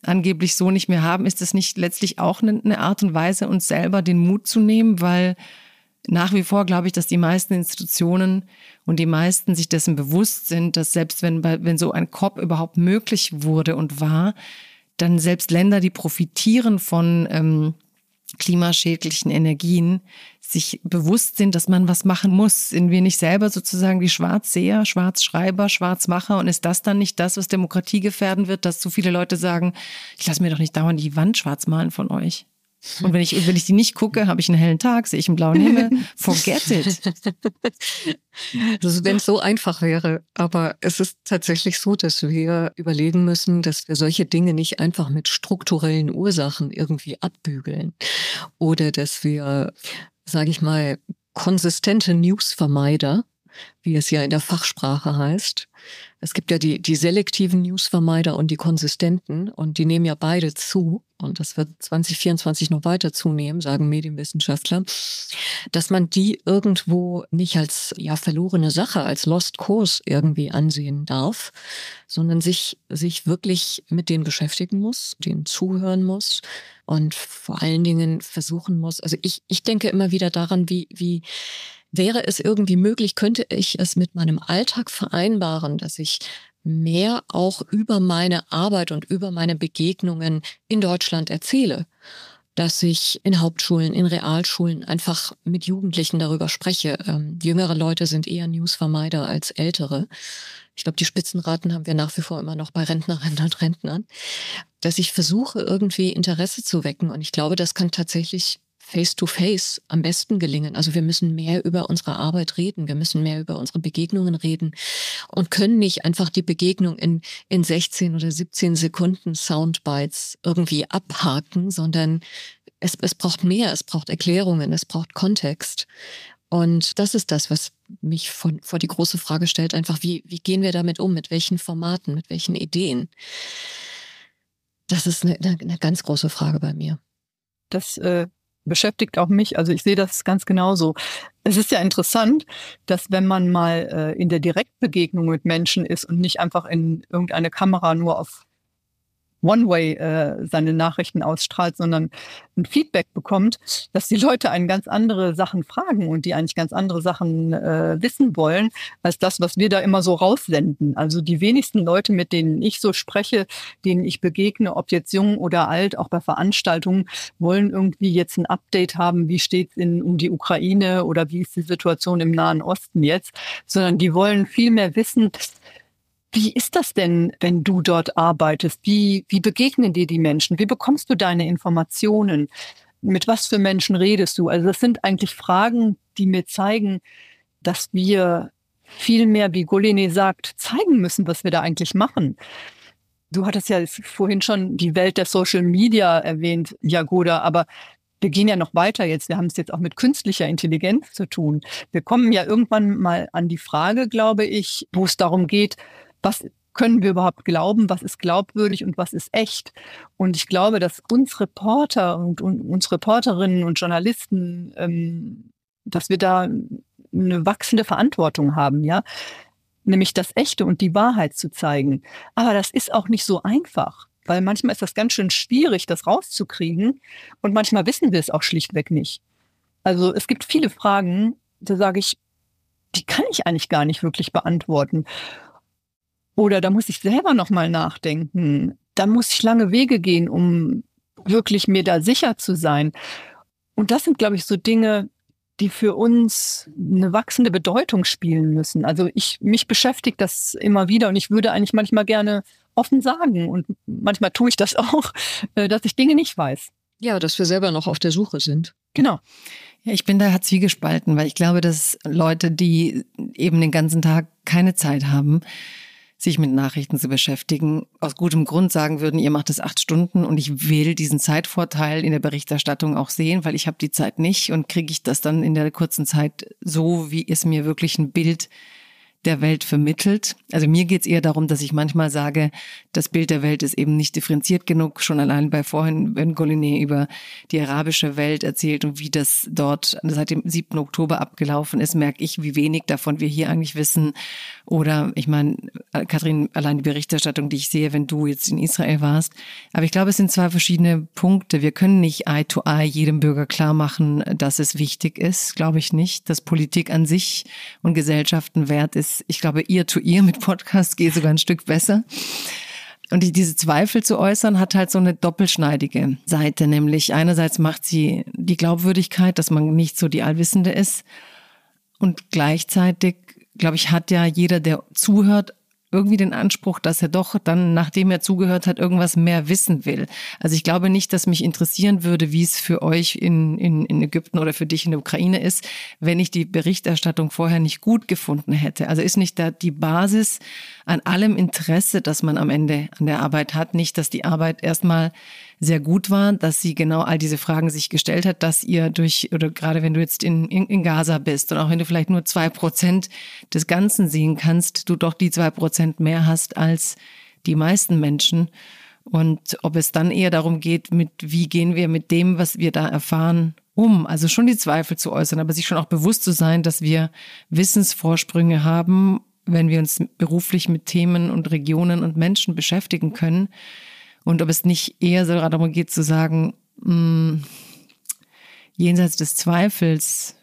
angeblich so nicht mehr haben, ist es nicht letztlich auch eine Art und Weise, uns selber den Mut zu nehmen, weil nach wie vor glaube ich, dass die meisten Institutionen und die meisten sich dessen bewusst sind, dass selbst wenn, wenn so ein COP überhaupt möglich wurde und war, dann selbst Länder, die profitieren von ähm, klimaschädlichen Energien, sich bewusst sind, dass man was machen muss. Sind wir nicht selber sozusagen die Schwarzseher, Schwarzschreiber, Schwarzmacher? Und ist das dann nicht das, was Demokratie gefährden wird, dass so viele Leute sagen, ich lasse mir doch nicht dauernd die Wand schwarz malen von euch? Und wenn ich, wenn ich die nicht gucke, habe ich einen hellen Tag, sehe ich einen blauen Himmel. Forget it. Also wenn es so einfach wäre. Aber es ist tatsächlich so, dass wir überlegen müssen, dass wir solche Dinge nicht einfach mit strukturellen Ursachen irgendwie abbügeln. Oder dass wir, sage ich mal, konsistente Newsvermeider wie es ja in der Fachsprache heißt. Es gibt ja die, die selektiven Newsvermeider und die konsistenten. Und die nehmen ja beide zu. Und das wird 2024 noch weiter zunehmen, sagen Medienwissenschaftler, dass man die irgendwo nicht als ja verlorene Sache, als Lost Course irgendwie ansehen darf, sondern sich, sich wirklich mit denen beschäftigen muss, denen zuhören muss und vor allen Dingen versuchen muss. Also ich, ich denke immer wieder daran, wie, wie Wäre es irgendwie möglich, könnte ich es mit meinem Alltag vereinbaren, dass ich mehr auch über meine Arbeit und über meine Begegnungen in Deutschland erzähle? dass ich in Hauptschulen, in Realschulen einfach mit Jugendlichen darüber spreche. Ähm, jüngere Leute sind eher Newsvermeider als ältere. Ich glaube, die Spitzenraten haben wir nach wie vor immer noch bei Rentnerinnen und Rentnern. Dass ich versuche, irgendwie Interesse zu wecken. Und ich glaube, das kann tatsächlich face-to-face am besten gelingen. Also wir müssen mehr über unsere Arbeit reden, wir müssen mehr über unsere Begegnungen reden und können nicht einfach die Begegnung in, in 16 oder 17 Sekunden Soundbites irgendwie abhaken, sondern es, es braucht mehr, es braucht Erklärungen, es braucht Kontext. Und das ist das, was mich von, vor die große Frage stellt, einfach wie, wie gehen wir damit um, mit welchen Formaten, mit welchen Ideen. Das ist eine, eine ganz große Frage bei mir. Das äh, beschäftigt auch mich. Also ich sehe das ganz genauso. Es ist ja interessant, dass wenn man mal äh, in der Direktbegegnung mit Menschen ist und nicht einfach in irgendeine Kamera nur auf One-Way äh, seine Nachrichten ausstrahlt, sondern ein Feedback bekommt, dass die Leute einen ganz andere Sachen fragen und die eigentlich ganz andere Sachen äh, wissen wollen, als das, was wir da immer so raussenden. Also die wenigsten Leute, mit denen ich so spreche, denen ich begegne, ob jetzt jung oder alt, auch bei Veranstaltungen, wollen irgendwie jetzt ein Update haben, wie steht es um die Ukraine oder wie ist die Situation im Nahen Osten jetzt, sondern die wollen viel mehr wissen, wie ist das denn, wenn du dort arbeitest? Wie, wie begegnen dir die Menschen? Wie bekommst du deine Informationen? Mit was für Menschen redest du? Also das sind eigentlich Fragen, die mir zeigen, dass wir viel mehr, wie Golene sagt, zeigen müssen, was wir da eigentlich machen. Du hattest ja vorhin schon die Welt der Social Media erwähnt, Jagoda, aber wir gehen ja noch weiter jetzt. Wir haben es jetzt auch mit künstlicher Intelligenz zu tun. Wir kommen ja irgendwann mal an die Frage, glaube ich, wo es darum geht, was können wir überhaupt glauben, was ist glaubwürdig und was ist echt. Und ich glaube, dass uns Reporter und, und uns Reporterinnen und Journalisten, ähm, dass wir da eine wachsende Verantwortung haben, ja, nämlich das Echte und die Wahrheit zu zeigen. Aber das ist auch nicht so einfach, weil manchmal ist das ganz schön schwierig, das rauszukriegen und manchmal wissen wir es auch schlichtweg nicht. Also es gibt viele Fragen, da sage ich, die kann ich eigentlich gar nicht wirklich beantworten. Oder da muss ich selber nochmal nachdenken. Da muss ich lange Wege gehen, um wirklich mir da sicher zu sein. Und das sind, glaube ich, so Dinge, die für uns eine wachsende Bedeutung spielen müssen. Also ich, mich beschäftigt das immer wieder und ich würde eigentlich manchmal gerne offen sagen und manchmal tue ich das auch, äh, dass ich Dinge nicht weiß. Ja, dass wir selber noch auf der Suche sind. Genau. Ja, ich bin da zwiegespalten, weil ich glaube, dass Leute, die eben den ganzen Tag keine Zeit haben, sich mit Nachrichten zu beschäftigen, aus gutem Grund sagen würden, ihr macht es acht Stunden und ich will diesen Zeitvorteil in der Berichterstattung auch sehen, weil ich habe die Zeit nicht und kriege ich das dann in der kurzen Zeit so, wie es mir wirklich ein Bild der Welt vermittelt. Also mir geht es eher darum, dass ich manchmal sage, das Bild der Welt ist eben nicht differenziert genug. Schon allein bei vorhin, wenn Goliné über die arabische Welt erzählt und wie das dort seit dem 7. Oktober abgelaufen ist, merke ich, wie wenig davon wir hier eigentlich wissen. Oder ich meine, Kathrin, allein die Berichterstattung, die ich sehe, wenn du jetzt in Israel warst. Aber ich glaube, es sind zwei verschiedene Punkte. Wir können nicht Eye to Eye jedem Bürger klar machen, dass es wichtig ist, glaube ich nicht, dass Politik an sich und Gesellschaften wert ist, ich glaube, ihr to ihr mit Podcast geht sogar ein Stück besser. Und die, diese Zweifel zu äußern, hat halt so eine doppelschneidige Seite, nämlich einerseits macht sie die Glaubwürdigkeit, dass man nicht so die Allwissende ist. Und gleichzeitig, glaube ich, hat ja jeder, der zuhört, irgendwie den Anspruch, dass er doch dann, nachdem er zugehört hat, irgendwas mehr wissen will. Also ich glaube nicht, dass mich interessieren würde, wie es für euch in, in, in Ägypten oder für dich in der Ukraine ist, wenn ich die Berichterstattung vorher nicht gut gefunden hätte. Also ist nicht da die Basis an allem Interesse, das man am Ende an der Arbeit hat, nicht, dass die Arbeit erstmal sehr gut war, dass sie genau all diese Fragen sich gestellt hat, dass ihr durch, oder gerade wenn du jetzt in, in, in Gaza bist und auch wenn du vielleicht nur zwei Prozent des Ganzen sehen kannst, du doch die zwei Prozent mehr hast als die meisten Menschen. Und ob es dann eher darum geht, mit wie gehen wir mit dem, was wir da erfahren, um. Also schon die Zweifel zu äußern, aber sich schon auch bewusst zu sein, dass wir Wissensvorsprünge haben, wenn wir uns beruflich mit Themen und Regionen und Menschen beschäftigen können, und ob es nicht eher so darum geht zu sagen, mh, hm, jenseits des Zweifels,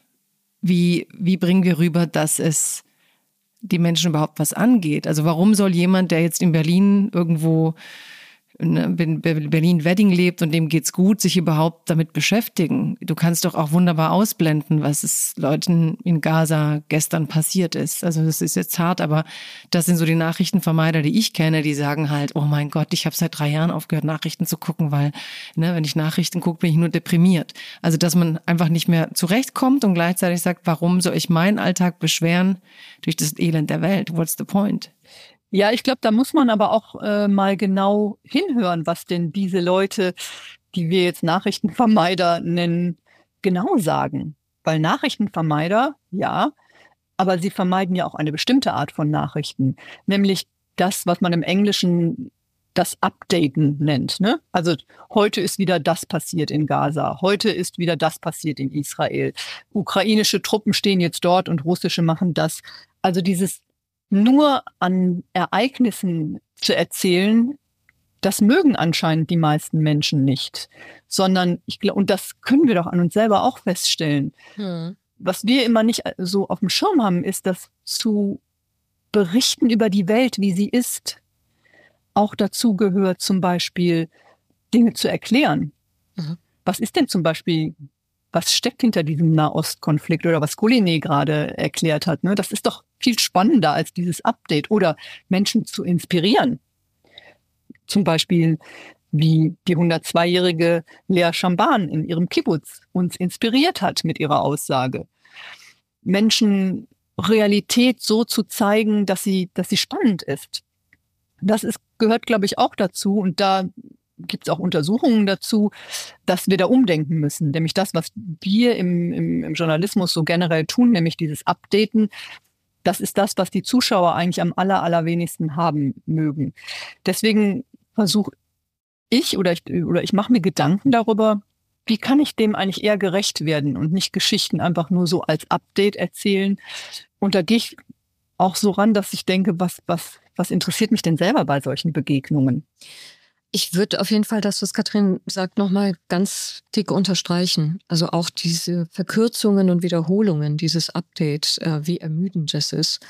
wie, wie bringen wir rüber, dass es die Menschen überhaupt was angeht? Also warum soll jemand, der jetzt in Berlin irgendwo in Berlin Wedding lebt und dem geht's gut, sich überhaupt damit beschäftigen. Du kannst doch auch wunderbar ausblenden, was es Leuten in Gaza gestern passiert ist. Also das ist jetzt hart, aber das sind so die Nachrichtenvermeider, die ich kenne, die sagen halt, oh mein Gott, ich habe seit drei Jahren aufgehört, Nachrichten zu gucken, weil ne, wenn ich Nachrichten gucke, bin ich nur deprimiert. Also dass man einfach nicht mehr zurechtkommt und gleichzeitig sagt, warum soll ich meinen Alltag beschweren durch das Elend der Welt? What's the point? Ja, ich glaube, da muss man aber auch äh, mal genau hinhören, was denn diese Leute, die wir jetzt Nachrichtenvermeider nennen, genau sagen. Weil Nachrichtenvermeider, ja, aber sie vermeiden ja auch eine bestimmte Art von Nachrichten, nämlich das, was man im Englischen das Updaten nennt. Ne? Also heute ist wieder das passiert in Gaza, heute ist wieder das passiert in Israel. Ukrainische Truppen stehen jetzt dort und russische machen das. Also dieses nur an Ereignissen zu erzählen, das mögen anscheinend die meisten Menschen nicht, sondern ich glaube, und das können wir doch an uns selber auch feststellen. Hm. Was wir immer nicht so auf dem Schirm haben, ist, dass zu berichten über die Welt, wie sie ist, auch dazu gehört, zum Beispiel Dinge zu erklären. Mhm. Was ist denn zum Beispiel was steckt hinter diesem Nahostkonflikt oder was Goliné gerade erklärt hat. Ne? Das ist doch viel spannender als dieses Update oder Menschen zu inspirieren. Zum Beispiel wie die 102-jährige Lea Schamban in ihrem Kibbutz uns inspiriert hat mit ihrer Aussage. Menschen Realität so zu zeigen, dass sie, dass sie spannend ist. Das ist, gehört, glaube ich, auch dazu. Und da gibt es auch Untersuchungen dazu, dass wir da umdenken müssen. Nämlich das, was wir im, im, im Journalismus so generell tun, nämlich dieses Updaten, das ist das, was die Zuschauer eigentlich am aller, allerwenigsten haben mögen. Deswegen versuche ich oder ich, oder ich mache mir Gedanken darüber, wie kann ich dem eigentlich eher gerecht werden und nicht Geschichten einfach nur so als Update erzählen. Und da gehe ich auch so ran, dass ich denke, was, was, was interessiert mich denn selber bei solchen Begegnungen? Ich würde auf jeden Fall das, was Katrin sagt, nochmal ganz dick unterstreichen. Also auch diese Verkürzungen und Wiederholungen, dieses Update, äh, wie ermüdend das ist.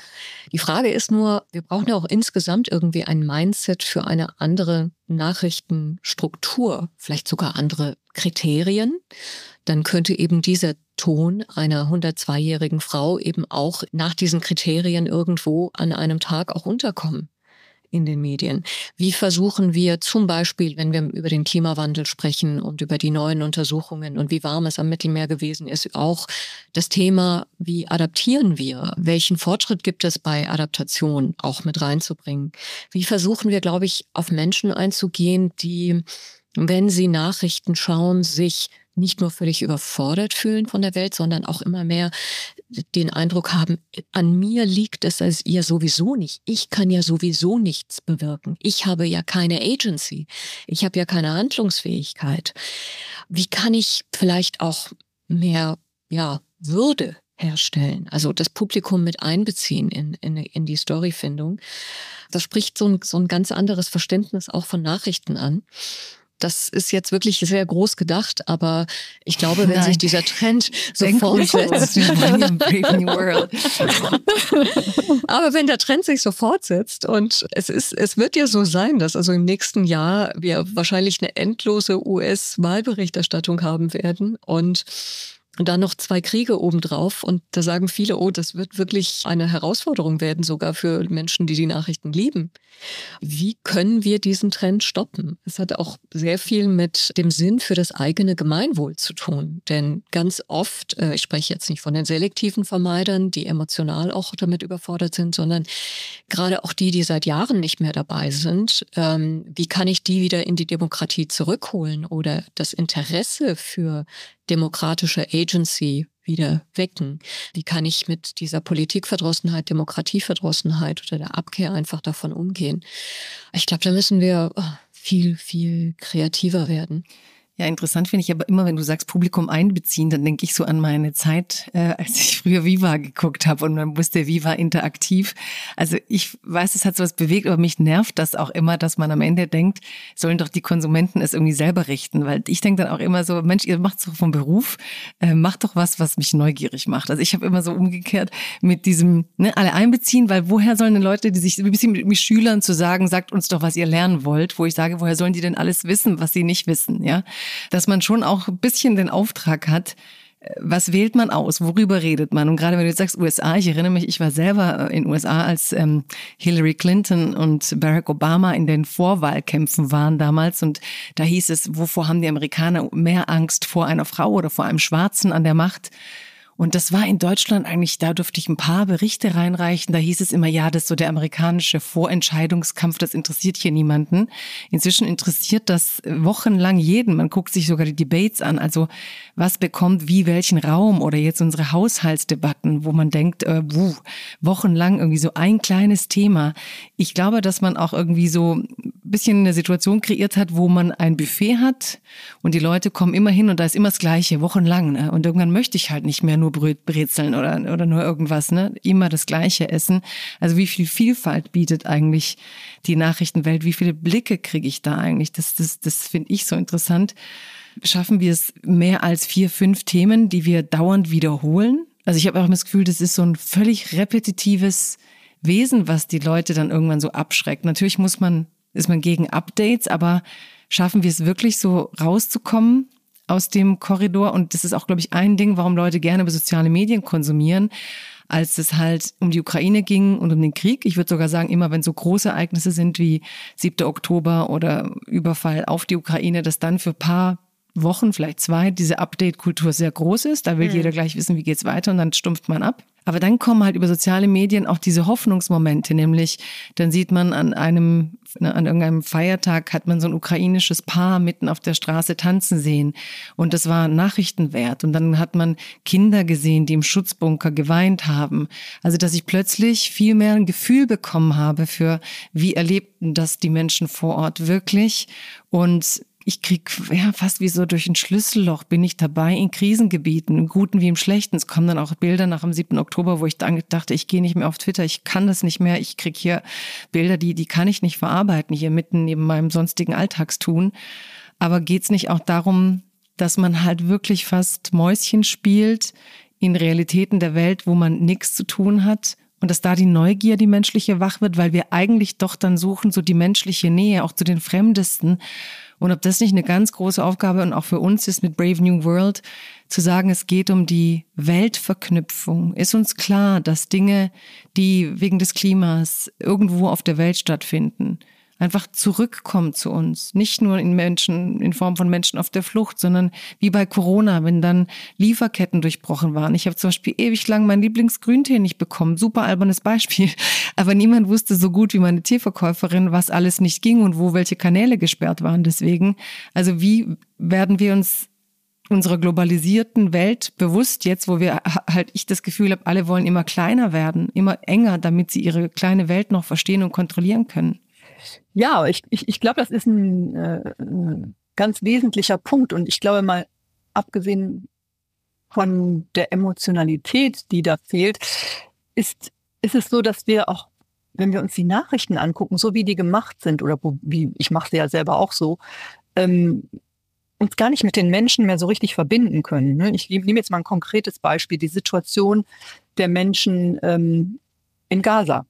Die Frage ist nur, wir brauchen ja auch insgesamt irgendwie ein Mindset für eine andere Nachrichtenstruktur, vielleicht sogar andere Kriterien. Dann könnte eben dieser Ton einer 102-jährigen Frau eben auch nach diesen Kriterien irgendwo an einem Tag auch unterkommen in den Medien? Wie versuchen wir zum Beispiel, wenn wir über den Klimawandel sprechen und über die neuen Untersuchungen und wie warm es am Mittelmeer gewesen ist, auch das Thema, wie adaptieren wir? Welchen Fortschritt gibt es bei Adaptation auch mit reinzubringen? Wie versuchen wir, glaube ich, auf Menschen einzugehen, die, wenn sie Nachrichten schauen, sich nicht nur völlig überfordert fühlen von der Welt, sondern auch immer mehr den Eindruck haben, an mir liegt es als ihr sowieso nicht. Ich kann ja sowieso nichts bewirken. Ich habe ja keine Agency. Ich habe ja keine Handlungsfähigkeit. Wie kann ich vielleicht auch mehr, ja, Würde herstellen, also das Publikum mit einbeziehen in, in, in die Storyfindung. Das spricht so ein, so ein ganz anderes Verständnis auch von Nachrichten an das ist jetzt wirklich sehr groß gedacht, aber ich glaube, wenn Nein. sich dieser Trend so fortsetzt. aber wenn der Trend sich so fortsetzt und es ist, es wird ja so sein, dass also im nächsten Jahr wir wahrscheinlich eine endlose US-Wahlberichterstattung haben werden und Und dann noch zwei Kriege obendrauf. Und da sagen viele, oh, das wird wirklich eine Herausforderung werden, sogar für Menschen, die die Nachrichten lieben. Wie können wir diesen Trend stoppen? Es hat auch sehr viel mit dem Sinn für das eigene Gemeinwohl zu tun. Denn ganz oft, äh, ich spreche jetzt nicht von den selektiven Vermeidern, die emotional auch damit überfordert sind, sondern gerade auch die, die seit Jahren nicht mehr dabei sind. Ähm, wie kann ich die wieder in die Demokratie zurückholen oder das Interesse für demokratische Agency wieder wecken? Wie kann ich mit dieser Politikverdrossenheit, Demokratieverdrossenheit oder der Abkehr einfach davon umgehen? Ich glaube, da müssen wir oh, viel, viel kreativer werden. Ja, interessant finde ich aber immer, wenn du sagst Publikum einbeziehen, dann denke ich so an meine Zeit, äh, als ich früher Viva geguckt habe und man wusste Viva interaktiv. Also ich weiß, es hat sowas bewegt, aber mich nervt das auch immer, dass man am Ende denkt, sollen doch die Konsumenten es irgendwie selber richten, weil ich denke dann auch immer so, Mensch, ihr macht doch vom Beruf, äh, macht doch was, was mich neugierig macht. Also ich habe immer so umgekehrt mit diesem, ne, alle einbeziehen, weil woher sollen denn Leute, die sich ein bisschen mit, mit Schülern zu sagen, sagt uns doch, was ihr lernen wollt, wo ich sage, woher sollen die denn alles wissen, was sie nicht wissen, ja? Dass man schon auch ein bisschen den Auftrag hat, äh, was wählt man aus? Worüber redet man? Und gerade wenn du jetzt sagst USA, ich erinnere mich, ich war selber in USA, als ähm, Hillary Clinton und Barack Obama in den Vorwahlkämpfen waren damals. Und da hieß es, wovor haben die Amerikaner mehr Angst vor einer Frau oder vor einem Schwarzen an der Macht? Und das war in Deutschland eigentlich, da durfte ich ein paar Berichte reinreichen. Da hieß es immer, ja, das ist so der amerikanische Vorentscheidungskampf, das interessiert hier niemanden. Inzwischen interessiert das wochenlang jeden. Man guckt sich sogar die Debates an. Also was bekommt wie welchen Raum oder jetzt unsere Haushaltsdebatten, wo man denkt, äh, wuh, wochenlang irgendwie so ein kleines Thema. Ich glaube, dass man auch irgendwie so ein bisschen eine Situation kreiert hat, wo man ein Buffet hat und die Leute kommen immer hin und da ist immer das Gleiche, wochenlang. Ne? Und irgendwann möchte ich halt nicht mehr nur Brezeln oder, oder nur irgendwas, ne? Immer das Gleiche essen. Also wie viel Vielfalt bietet eigentlich die Nachrichtenwelt? Wie viele Blicke kriege ich da eigentlich? Das, das, das finde ich so interessant. Schaffen wir es mehr als vier, fünf Themen, die wir dauernd wiederholen? Also ich habe auch das Gefühl, das ist so ein völlig repetitives Wesen, was die Leute dann irgendwann so abschreckt. Natürlich muss man, ist man gegen Updates, aber schaffen wir es wirklich so rauszukommen aus dem Korridor. Und das ist auch, glaube ich, ein Ding, warum Leute gerne über soziale Medien konsumieren, als es halt um die Ukraine ging und um den Krieg. Ich würde sogar sagen, immer wenn so große Ereignisse sind wie 7. Oktober oder Überfall auf die Ukraine, dass dann für paar Wochen, vielleicht zwei, diese Update-Kultur sehr groß ist. Da will mhm. jeder gleich wissen, wie geht's weiter und dann stumpft man ab. Aber dann kommen halt über soziale Medien auch diese Hoffnungsmomente, nämlich dann sieht man an einem, ne, an irgendeinem Feiertag hat man so ein ukrainisches Paar mitten auf der Straße tanzen sehen und das war Nachrichtenwert und dann hat man Kinder gesehen, die im Schutzbunker geweint haben. Also, dass ich plötzlich viel mehr ein Gefühl bekommen habe für, wie erlebten das die Menschen vor Ort wirklich und ich krieg ja fast wie so durch ein Schlüsselloch bin ich dabei in Krisengebieten, im Guten wie im Schlechten. Es kommen dann auch Bilder nach dem 7. Oktober, wo ich dann dachte, ich gehe nicht mehr auf Twitter, ich kann das nicht mehr. Ich krieg hier Bilder, die die kann ich nicht verarbeiten hier mitten neben meinem sonstigen Alltagstun. Aber geht's nicht auch darum, dass man halt wirklich fast Mäuschen spielt in Realitäten der Welt, wo man nichts zu tun hat? Und dass da die Neugier, die menschliche, wach wird, weil wir eigentlich doch dann suchen, so die menschliche Nähe, auch zu den Fremdesten. Und ob das nicht eine ganz große Aufgabe und auch für uns ist mit Brave New World, zu sagen, es geht um die Weltverknüpfung. Ist uns klar, dass Dinge, die wegen des Klimas irgendwo auf der Welt stattfinden, einfach zurückkommen zu uns. Nicht nur in Menschen, in Form von Menschen auf der Flucht, sondern wie bei Corona, wenn dann Lieferketten durchbrochen waren. Ich habe zum Beispiel ewig lang meinen Lieblingsgrüntee nicht bekommen. Super albernes Beispiel. Aber niemand wusste so gut wie meine Teeverkäuferin, was alles nicht ging und wo welche Kanäle gesperrt waren. Deswegen, also wie werden wir uns unserer globalisierten Welt bewusst jetzt, wo wir halt ich das Gefühl habe, alle wollen immer kleiner werden, immer enger, damit sie ihre kleine Welt noch verstehen und kontrollieren können. Ja, ich, ich, ich glaube, das ist ein, äh, ein ganz wesentlicher Punkt. Und ich glaube mal, abgesehen von der Emotionalität, die da fehlt, ist, ist es so, dass wir auch, wenn wir uns die Nachrichten angucken, so wie die gemacht sind, oder wie ich mache sie ja selber auch so, ähm, uns gar nicht mit den Menschen mehr so richtig verbinden können. Ne? Ich nehme jetzt mal ein konkretes Beispiel, die Situation der Menschen ähm, in Gaza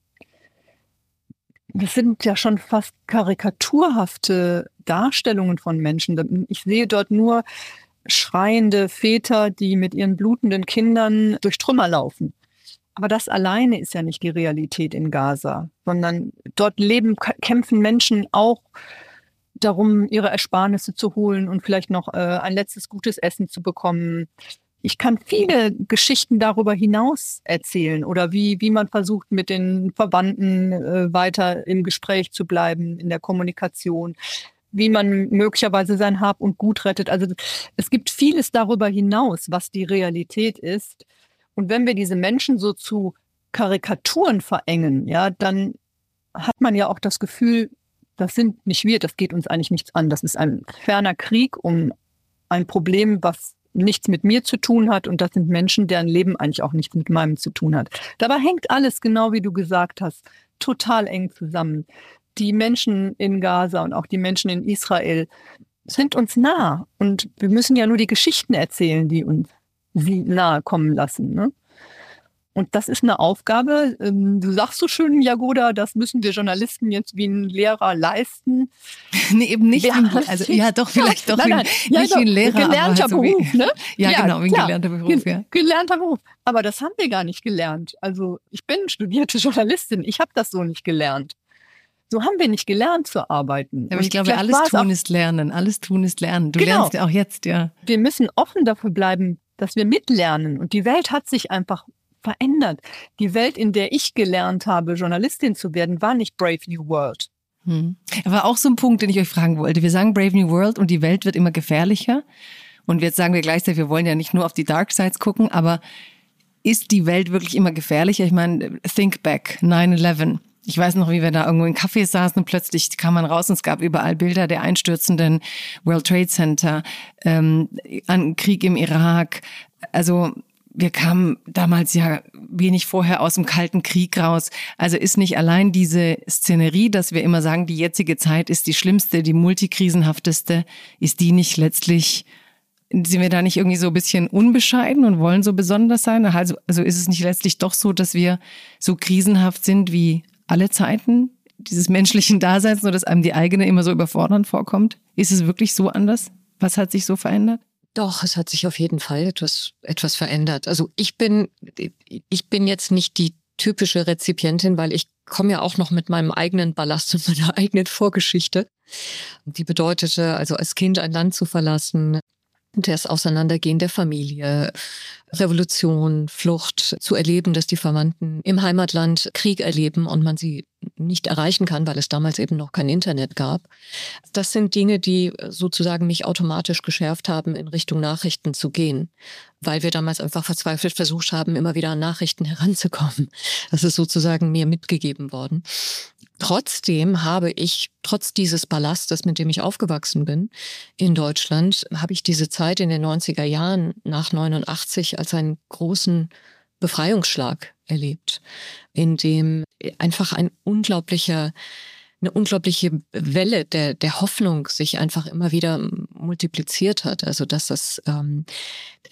das sind ja schon fast karikaturhafte Darstellungen von Menschen. Ich sehe dort nur schreiende Väter, die mit ihren blutenden Kindern durch Trümmer laufen. Aber das alleine ist ja nicht die Realität in Gaza, sondern dort leben, kämpfen Menschen auch darum, ihre Ersparnisse zu holen und vielleicht noch äh, ein letztes gutes Essen zu bekommen. Ich kann viele Geschichten darüber hinaus erzählen oder wie, wie man versucht, mit den Verwandten äh, weiter im Gespräch zu bleiben, in der Kommunikation, wie man möglicherweise sein Hab und Gut rettet. Also es gibt vieles darüber hinaus, was die Realität ist. Und wenn wir diese Menschen so zu Karikaturen verengen, ja, dann hat man ja auch das Gefühl, das sind nicht wir, das geht uns eigentlich nichts an. Das ist ein ferner Krieg um ein Problem, was nichts mit mir zu tun hat und das sind Menschen, deren Leben eigentlich auch nichts mit meinem zu tun hat. Dabei hängt alles, genau wie du gesagt hast, total eng zusammen. Die Menschen in Gaza und auch die Menschen in Israel sind uns nah und wir müssen ja nur die Geschichten erzählen, die uns sie nahe kommen lassen. Ne? Und das ist eine Aufgabe, ähm, du sagst so schön, Jagoda, das müssen wir Journalisten jetzt wie ein Lehrer leisten. nee, eben nicht. Ja, wie, also, ja, doch, vielleicht doch. Nein, nein, wie, ja, nicht wie ein Lehrer. Gelernter halt so Beruf, ne? Ja, ja, genau, wie ein klar. gelernter Beruf, ja. Gelernter Beruf. Aber das haben wir gar nicht gelernt. Also ich bin studierte Journalistin, ich habe das so nicht gelernt. So haben wir nicht gelernt zu arbeiten. Aber ich glaube, alles tun ist lernen. Alles tun ist lernen. Du genau. lernst ja auch jetzt, ja. Wir müssen offen dafür bleiben, dass wir mitlernen. Und die Welt hat sich einfach verändert. Die Welt, in der ich gelernt habe, Journalistin zu werden, war nicht Brave New World. Hm. Aber auch so ein Punkt, den ich euch fragen wollte. Wir sagen Brave New World und die Welt wird immer gefährlicher. Und jetzt sagen wir gleichzeitig, wir wollen ja nicht nur auf die Dark Sides gucken, aber ist die Welt wirklich immer gefährlicher? Ich meine, think back, 9-11. Ich weiß noch, wie wir da irgendwo in Cafés saßen und plötzlich kam man raus und es gab überall Bilder der einstürzenden World Trade Center, ähm, an Krieg im Irak. Also wir kamen damals ja wenig vorher aus dem Kalten Krieg raus. Also ist nicht allein diese Szenerie, dass wir immer sagen, die jetzige Zeit ist die schlimmste, die multikrisenhafteste, ist die nicht letztlich, sind wir da nicht irgendwie so ein bisschen unbescheiden und wollen so besonders sein? Also, also ist es nicht letztlich doch so, dass wir so krisenhaft sind wie alle Zeiten dieses menschlichen Daseins, nur dass einem die eigene immer so überfordernd vorkommt? Ist es wirklich so anders? Was hat sich so verändert? Doch, es hat sich auf jeden Fall etwas, etwas verändert. Also ich bin, ich bin jetzt nicht die typische Rezipientin, weil ich komme ja auch noch mit meinem eigenen Ballast und meiner eigenen Vorgeschichte. Die bedeutete, also als Kind ein Land zu verlassen, das Auseinandergehen der Familie, Revolution, Flucht zu erleben, dass die Verwandten im Heimatland Krieg erleben und man sie nicht erreichen kann, weil es damals eben noch kein Internet gab. Das sind Dinge, die sozusagen mich automatisch geschärft haben, in Richtung Nachrichten zu gehen, weil wir damals einfach verzweifelt versucht haben, immer wieder an Nachrichten heranzukommen. Das ist sozusagen mir mitgegeben worden. Trotzdem habe ich, trotz dieses Ballastes, mit dem ich aufgewachsen bin in Deutschland, habe ich diese Zeit in den 90er Jahren nach 89 als einen großen Befreiungsschlag erlebt, in dem einfach ein unglaublicher eine unglaubliche Welle der, der Hoffnung sich einfach immer wieder multipliziert hat. Also dass das, ähm,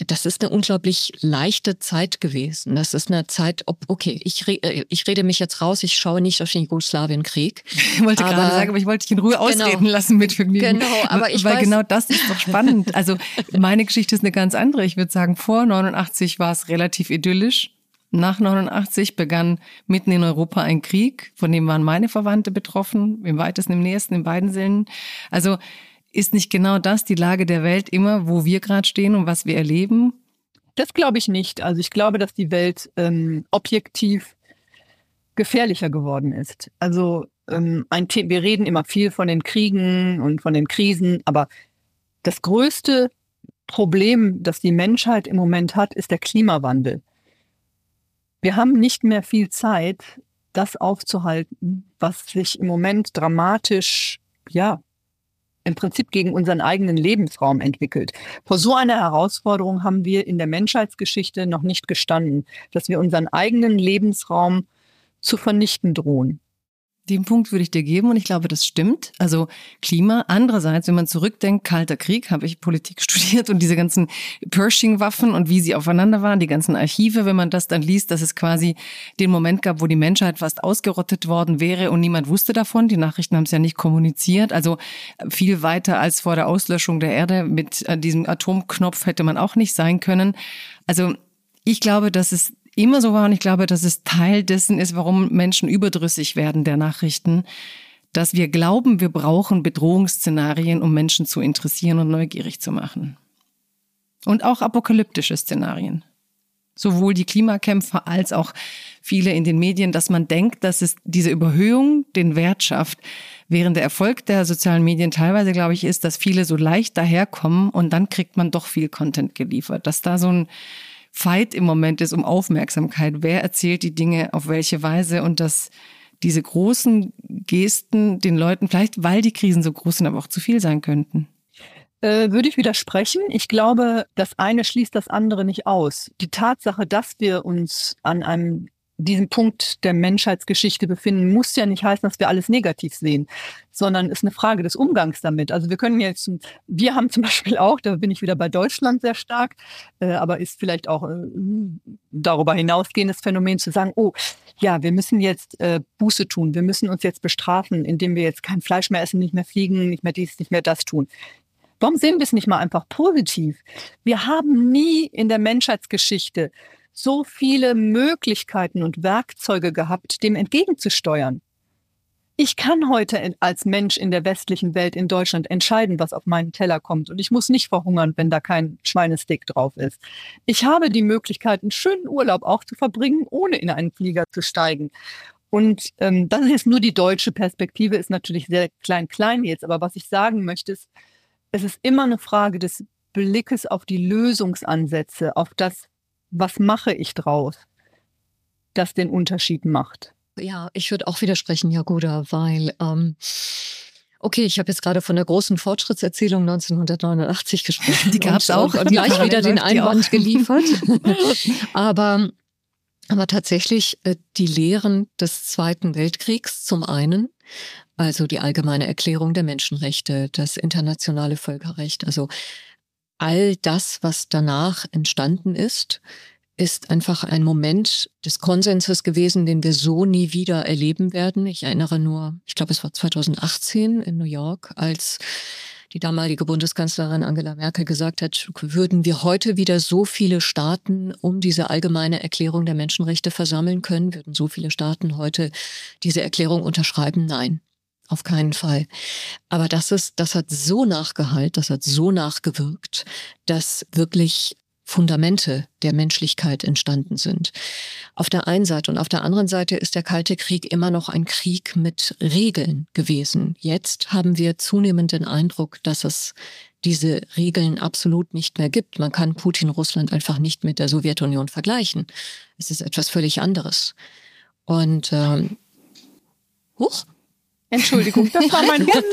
das ist eine unglaublich leichte Zeit gewesen. Das ist eine Zeit, ob, okay, ich, re, äh, ich rede mich jetzt raus, ich schaue nicht auf den Jugoslawienkrieg. Ich wollte aber, gerade sagen, aber ich wollte dich in Ruhe genau, ausreden lassen mit Vergnügen. Genau, aber ich Weil weiß, genau das ist doch spannend. Also meine Geschichte ist eine ganz andere. Ich würde sagen, vor 89 war es relativ idyllisch. Nach 89 begann mitten in Europa ein Krieg, von dem waren meine Verwandte betroffen, im weitesten, im nächsten, in beiden Sinnen. Also ist nicht genau das die Lage der Welt immer, wo wir gerade stehen und was wir erleben? Das glaube ich nicht. Also ich glaube, dass die Welt ähm, objektiv gefährlicher geworden ist. Also ähm, ein wir reden immer viel von den Kriegen und von den Krisen, aber das größte Problem, das die Menschheit im Moment hat, ist der Klimawandel. Wir haben nicht mehr viel Zeit, das aufzuhalten, was sich im Moment dramatisch, ja, im Prinzip gegen unseren eigenen Lebensraum entwickelt. Vor so einer Herausforderung haben wir in der Menschheitsgeschichte noch nicht gestanden, dass wir unseren eigenen Lebensraum zu vernichten drohen. Den Punkt würde ich dir geben und ich glaube, das stimmt. Also Klima. Andererseits, wenn man zurückdenkt, Kalter Krieg, habe ich Politik studiert und diese ganzen Pershing-Waffen und wie sie aufeinander waren, die ganzen Archive, wenn man das dann liest, dass es quasi den Moment gab, wo die Menschheit fast ausgerottet worden wäre und niemand wusste davon. Die Nachrichten haben es ja nicht kommuniziert. Also viel weiter als vor der Auslöschung der Erde mit äh, diesem Atomknopf hätte man auch nicht sein können. Also ich glaube, dass es immer so war und ich glaube, dass es Teil dessen ist, warum Menschen überdrüssig werden der Nachrichten, dass wir glauben, wir brauchen Bedrohungsszenarien, um Menschen zu interessieren und neugierig zu machen. Und auch apokalyptische Szenarien. Sowohl die Klimakämpfer als auch viele in den Medien, dass man denkt, dass es diese Überhöhung den Wert schafft, während der Erfolg der sozialen Medien teilweise, glaube ich, ist, dass viele so leicht daherkommen und dann kriegt man doch viel Content geliefert. Dass da so ein Fight im Moment ist um Aufmerksamkeit. Wer erzählt die Dinge auf welche Weise und dass diese großen Gesten den Leuten, vielleicht weil die Krisen so groß sind, aber auch zu viel sein könnten. Äh, würde ich widersprechen. Ich glaube, das eine schließt das andere nicht aus. Die Tatsache, dass wir uns an einem diesem Punkt der Menschheitsgeschichte befinden, muss ja nicht heißen, dass wir alles negativ sehen, sondern ist eine Frage des Umgangs damit. Also wir können jetzt, wir haben zum Beispiel auch, da bin ich wieder bei Deutschland sehr stark, äh, aber ist vielleicht auch äh, darüber hinausgehendes Phänomen zu sagen, oh, ja, wir müssen jetzt äh, Buße tun, wir müssen uns jetzt bestrafen, indem wir jetzt kein Fleisch mehr essen, nicht mehr fliegen, nicht mehr dies, nicht mehr das tun. Warum sehen wir es nicht mal einfach positiv? Wir haben nie in der Menschheitsgeschichte so viele Möglichkeiten und Werkzeuge gehabt, dem entgegenzusteuern. Ich kann heute als Mensch in der westlichen Welt in Deutschland entscheiden, was auf meinen Teller kommt. Und ich muss nicht verhungern, wenn da kein Schweinesteak drauf ist. Ich habe die Möglichkeit, einen schönen Urlaub auch zu verbringen, ohne in einen Flieger zu steigen. Und ähm, das ist nur die deutsche Perspektive, ist natürlich sehr klein-klein jetzt. Aber was ich sagen möchte, ist, es ist immer eine Frage des Blickes auf die Lösungsansätze, auf das, was mache ich draus, das den Unterschied macht. Ja, ich würde auch widersprechen, Jagoda, weil ähm, Okay, ich habe jetzt gerade von der großen Fortschrittserzählung 1989 gesprochen. Die gab es auch. Und gleich wieder den Einwand geliefert. aber, aber tatsächlich äh, die Lehren des Zweiten Weltkriegs zum einen, also die allgemeine Erklärung der Menschenrechte, das internationale Völkerrecht, also all das, was danach entstanden ist, ist einfach ein Moment des Konsenses gewesen, den wir so nie wieder erleben werden. Ich erinnere nur, ich glaube, es war 2018 in New York, als die damalige Bundeskanzlerin Angela Merkel gesagt hat, würden wir heute wieder so viele Staaten um diese allgemeine Erklärung der Menschenrechte versammeln können, würden so viele Staaten heute diese Erklärung unterschreiben? Nein. Auf keinen Fall. Aber das ist, das hat so nachgehalt, das hat so nachgewirkt, dass wirklich Fundamente der Menschlichkeit entstanden sind. Auf der einen Seite und auf der anderen Seite ist der Kalte Krieg immer noch ein Krieg mit Regeln gewesen. Jetzt haben wir zunehmend den Eindruck, dass es diese Regeln absolut nicht mehr gibt. Man kann Putin Russland einfach nicht mit der Sowjetunion vergleichen. Es ist etwas völlig anderes. Und ähm, huch, Entschuldigung, das war mein Hund.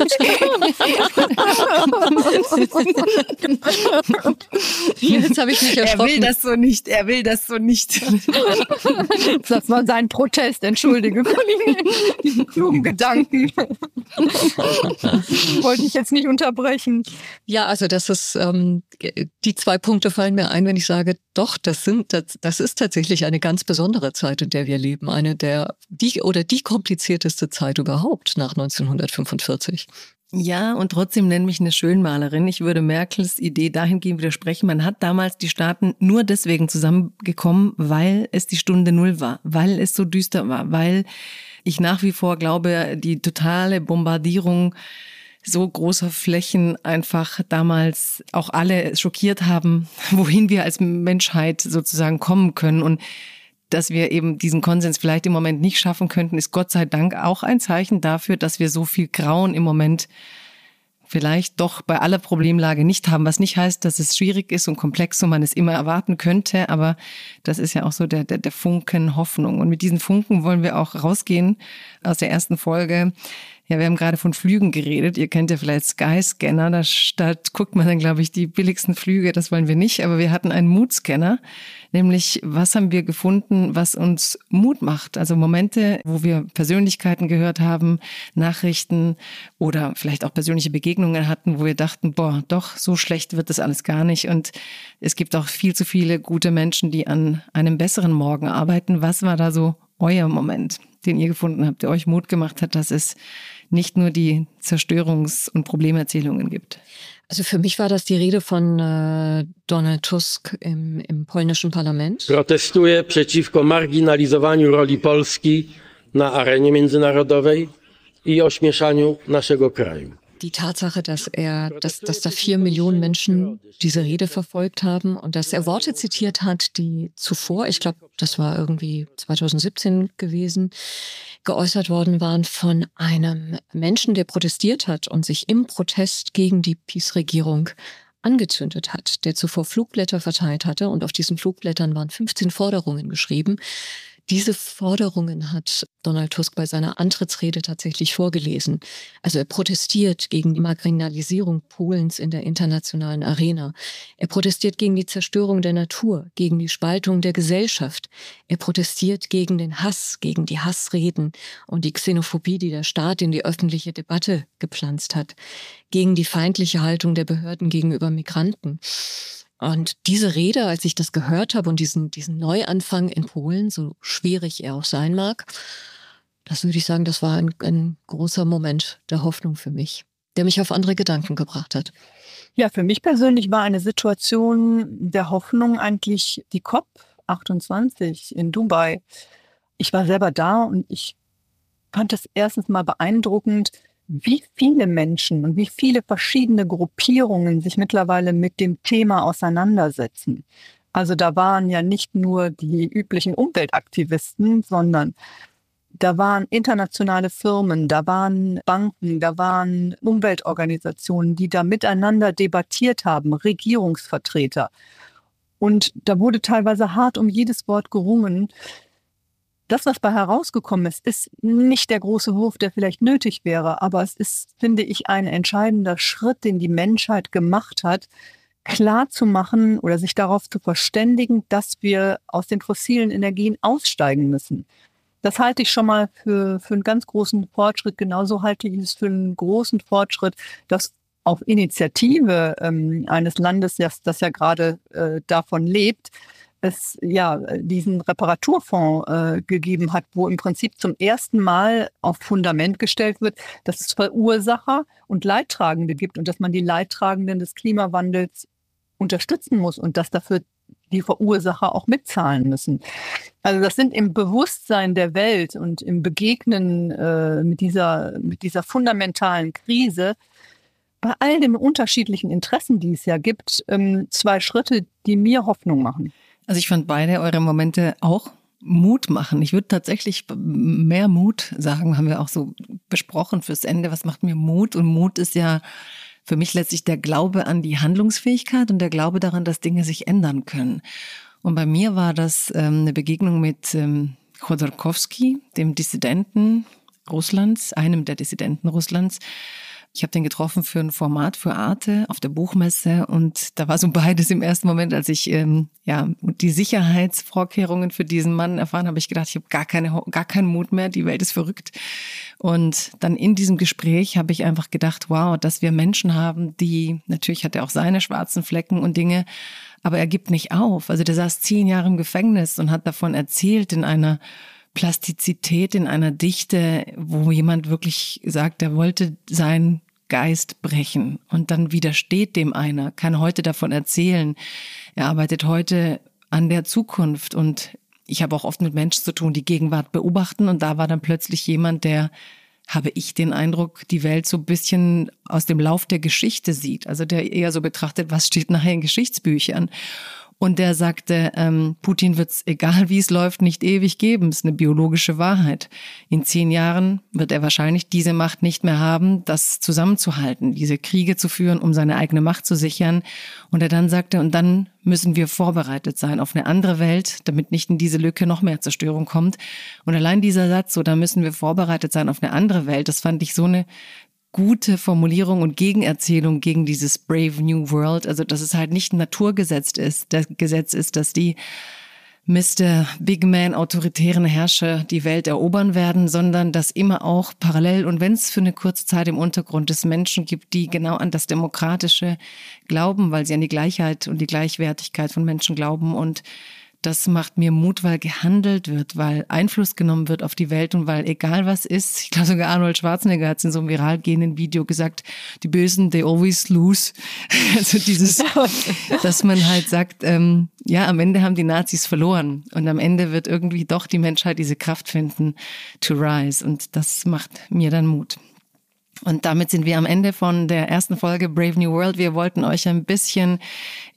Jetzt habe ich mich erschrocken. Er will das so nicht, er will das so nicht. Das war sein Protest, entschuldige. Diesen klugen Gedanken. Wollte ich jetzt nicht unterbrechen. Ja, also das ist, ähm, die zwei Punkte fallen mir ein, wenn ich sage, doch, das sind, das, das ist tatsächlich eine ganz besondere Zeit, in der wir leben. Eine der, die oder die komplizierteste Zeit überhaupt nach 1945. Ja, und trotzdem nenne mich eine Schönmalerin. Ich würde Merkels Idee dahingehend widersprechen. Man hat damals die Staaten nur deswegen zusammengekommen, weil es die Stunde Null war, weil es so düster war, weil ich nach wie vor glaube, die totale Bombardierung so großer Flächen einfach damals auch alle schockiert haben, wohin wir als Menschheit sozusagen kommen können. Und dass wir eben diesen Konsens vielleicht im Moment nicht schaffen könnten, ist Gott sei Dank auch ein Zeichen dafür, dass wir so viel Grauen im Moment vielleicht doch bei aller Problemlage nicht haben, was nicht heißt, dass es schwierig ist und komplex und man es immer erwarten könnte, aber das ist ja auch so der, der, der Funken Hoffnung. Und mit diesen Funken wollen wir auch rausgehen aus der ersten Folge Ja, wir haben gerade von Flügen geredet. Ihr kennt ja vielleicht Skyscanner. Da, da guckt man dann, glaube ich, die billigsten Flüge. Das wollen wir nicht. Aber wir hatten einen Mutscanner. Nämlich, was haben wir gefunden, was uns Mut macht? Also Momente, wo wir Persönlichkeiten gehört haben, Nachrichten oder vielleicht auch persönliche Begegnungen hatten, wo wir dachten, boah, doch, so schlecht wird das alles gar nicht. Und es gibt auch viel zu viele gute Menschen, die an einem besseren Morgen arbeiten. Was war da so euer Moment, den ihr gefunden habt, der euch Mut gemacht hat, dass es nicht nur die Zerstörungs- und Problemerzählungen gibt? Also für mich war das die Rede von äh, Donald Tusk im, im polnischen Parlament. Protestuję przeciwko marginalizowaniu roli Polski na arenie międzynarodowej i ośmieszaniu naszego kraju. Die Tatsache, dass er, dass, dass da vier Millionen Menschen diese Rede verfolgt haben und dass er Worte zitiert hat, die zuvor, ich glaube, das war irgendwie 2017 gewesen, geäußert worden waren von einem Menschen, der protestiert hat und sich im Protest gegen die Peace-Regierung angezündet hat, der zuvor Flugblätter verteilt hatte. Und auf diesen Flugblättern waren 15 Forderungen geschrieben, diese Forderungen hat Donald Tusk bei seiner Antrittsrede tatsächlich vorgelesen. Also er protestiert gegen die Marginalisierung Polens in der internationalen Arena. Er protestiert gegen die Zerstörung der Natur, gegen die Spaltung der Gesellschaft. Er protestiert gegen den Hass, gegen die Hassreden und die Xenophobie, die der Staat in die öffentliche Debatte gepflanzt hat, gegen die feindliche Haltung der Behörden gegenüber Migranten. Und diese Rede, als ich das gehört habe und diesen, diesen Neuanfang in Polen, so schwierig er auch sein mag, das würde ich sagen, das war ein, ein großer Moment der Hoffnung für mich, der mich auf andere Gedanken gebracht hat. Ja, für mich persönlich war eine Situation der Hoffnung eigentlich die COP 28 in Dubai. Ich war selber da und ich fand es erstens mal beeindruckend, wie viele Menschen und wie viele verschiedene Gruppierungen sich mittlerweile mit dem Thema auseinandersetzen. Also da waren ja nicht nur die üblichen Umweltaktivisten, sondern da waren internationale Firmen, da waren Banken, da waren Umweltorganisationen, die da miteinander debattiert haben, Regierungsvertreter. Und da wurde teilweise hart um jedes Wort gerungen. Das, was bei herausgekommen ist, ist nicht der große Wurf, der vielleicht nötig wäre, aber es ist, finde ich, ein entscheidender Schritt, den die Menschheit gemacht hat, klar zu machen oder sich darauf zu verständigen, dass wir aus den fossilen Energien aussteigen müssen. Das halte ich schon mal für, für einen ganz großen Fortschritt. Genauso halte ich es für einen großen Fortschritt, dass auf Initiative ähm, eines Landes, das, das ja gerade äh, davon lebt, es ja diesen Reparaturfonds äh, gegeben hat, wo im Prinzip zum ersten Mal auf Fundament gestellt wird, dass es Verursacher und Leidtragende gibt und dass man die Leidtragenden des Klimawandels unterstützen muss und dass dafür die Verursacher auch mitzahlen müssen. Also das sind im Bewusstsein der Welt und im Begegnen äh, mit, dieser, mit dieser fundamentalen Krise bei all den unterschiedlichen Interessen, die es ja gibt, ähm, zwei Schritte, die mir Hoffnung machen. Also ich fand beide eure Momente auch Mut machen. Ich würde tatsächlich mehr Mut sagen, haben wir auch so besprochen fürs Ende. Was macht mir Mut? Und Mut ist ja für mich letztlich der Glaube an die Handlungsfähigkeit und der Glaube daran, dass Dinge sich ändern können. Und bei mir war das ähm, eine Begegnung mit ähm, Chodorkowski, dem Dissidenten Russlands, einem der Dissidenten Russlands, ich habe den getroffen für ein Format für Arte auf der Buchmesse und da war so beides im ersten Moment, als ich ähm, ja die Sicherheitsvorkehrungen für diesen Mann erfahren habe, ich gedacht, ich habe gar keine gar keinen Mut mehr, die Welt ist verrückt. Und dann in diesem Gespräch habe ich einfach gedacht, wow, dass wir Menschen haben, die natürlich hat er auch seine schwarzen Flecken und Dinge, aber er gibt nicht auf. Also der saß zehn Jahre im Gefängnis und hat davon erzählt in einer Plastizität in einer Dichte, wo jemand wirklich sagt, er wollte seinen Geist brechen und dann widersteht dem einer, kann heute davon erzählen. Er arbeitet heute an der Zukunft und ich habe auch oft mit Menschen zu tun, die Gegenwart beobachten und da war dann plötzlich jemand, der habe ich den Eindruck, die Welt so ein bisschen aus dem Lauf der Geschichte sieht. Also der eher so betrachtet, was steht nachher in Geschichtsbüchern. Und der sagte, ähm, Putin wird es, egal wie es läuft, nicht ewig geben. Das ist eine biologische Wahrheit. In zehn Jahren wird er wahrscheinlich diese Macht nicht mehr haben, das zusammenzuhalten, diese Kriege zu führen, um seine eigene Macht zu sichern. Und er dann sagte, und dann müssen wir vorbereitet sein auf eine andere Welt, damit nicht in diese Lücke noch mehr Zerstörung kommt. Und allein dieser Satz, so, da müssen wir vorbereitet sein auf eine andere Welt, das fand ich so eine gute Formulierung und Gegenerzählung gegen dieses Brave New World. Also, dass es halt nicht ein Naturgesetz ist, das Gesetz ist, dass die Mr. Big Man autoritären Herrscher die Welt erobern werden, sondern dass immer auch parallel und wenn es für eine kurze Zeit im Untergrund es Menschen gibt, die genau an das Demokratische glauben, weil sie an die Gleichheit und die Gleichwertigkeit von Menschen glauben und das macht mir Mut, weil gehandelt wird, weil Einfluss genommen wird auf die Welt und weil egal was ist, ich glaube sogar Arnold Schwarzenegger hat es in so einem viral gehenden Video gesagt, die Bösen, they always lose. Also dieses, dass man halt sagt, ähm, ja, am Ende haben die Nazis verloren und am Ende wird irgendwie doch die Menschheit diese Kraft finden to rise und das macht mir dann Mut. Und damit sind wir am Ende von der ersten Folge Brave New World. Wir wollten euch ein bisschen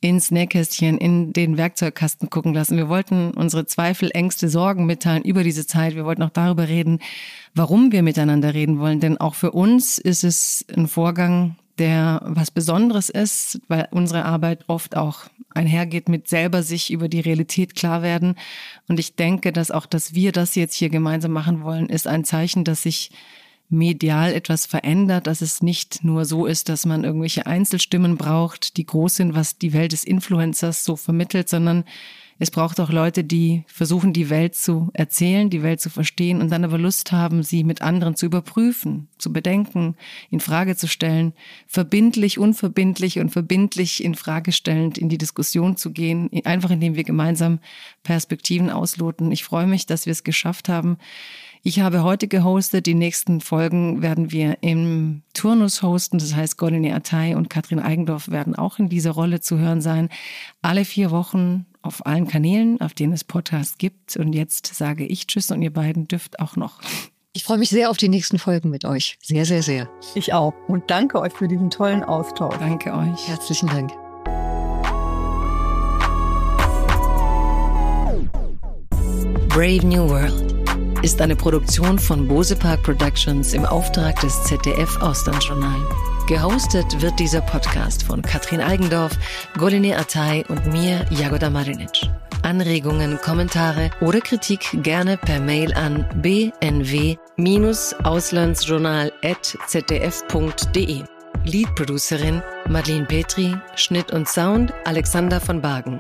ins Nähkästchen, in den Werkzeugkasten gucken lassen. Wir wollten unsere Zweifel, Ängste, Sorgen mitteilen über diese Zeit. Wir wollten auch darüber reden, warum wir miteinander reden wollen. Denn auch für uns ist es ein Vorgang, der was Besonderes ist, weil unsere Arbeit oft auch einhergeht mit selber sich über die Realität klar werden. Und ich denke, dass auch, dass wir das jetzt hier gemeinsam machen wollen, ist ein Zeichen, dass sich medial etwas verändert, dass es nicht nur so ist, dass man irgendwelche Einzelstimmen braucht, die groß sind, was die Welt des Influencers so vermittelt, sondern es braucht auch Leute, die versuchen, die Welt zu erzählen, die Welt zu verstehen und dann aber Lust haben, sie mit anderen zu überprüfen, zu bedenken, in Frage zu stellen, verbindlich, unverbindlich und verbindlich in Frage stellend in die Diskussion zu gehen, einfach indem wir gemeinsam Perspektiven ausloten. Ich freue mich, dass wir es geschafft haben, ich habe heute gehostet. Die nächsten Folgen werden wir im Turnus hosten. Das heißt, Goldene Atay und Katrin Eigendorf werden auch in dieser Rolle zu hören sein. Alle vier Wochen auf allen Kanälen, auf denen es Podcasts gibt. Und jetzt sage ich Tschüss und ihr beiden dürft auch noch. Ich freue mich sehr auf die nächsten Folgen mit euch. Sehr, sehr, sehr. Ich auch. Und danke euch für diesen tollen Austausch. Danke euch. Herzlichen Dank. Brave New World ist eine Produktion von Bose Park Productions im Auftrag des ZDF Auslandsjournal. Gehostet wird dieser Podcast von Katrin Eigendorf, Goline Atay und mir, Jagoda Marinic. Anregungen, Kommentare oder Kritik gerne per Mail an bnw-auslandsjournal.zdf.de. Lead-Producerin Madeleine Petri, Schnitt und Sound Alexander von Bagen.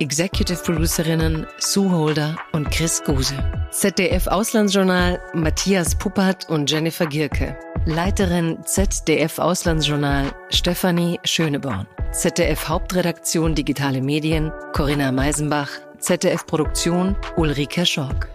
Executive Producerinnen Sue Holder und Chris Guse. ZDF Auslandsjournal Matthias Puppert und Jennifer Gierke. Leiterin ZDF Auslandsjournal Stefanie Schöneborn. ZDF Hauptredaktion Digitale Medien Corinna Meisenbach. ZDF Produktion Ulrike Schork.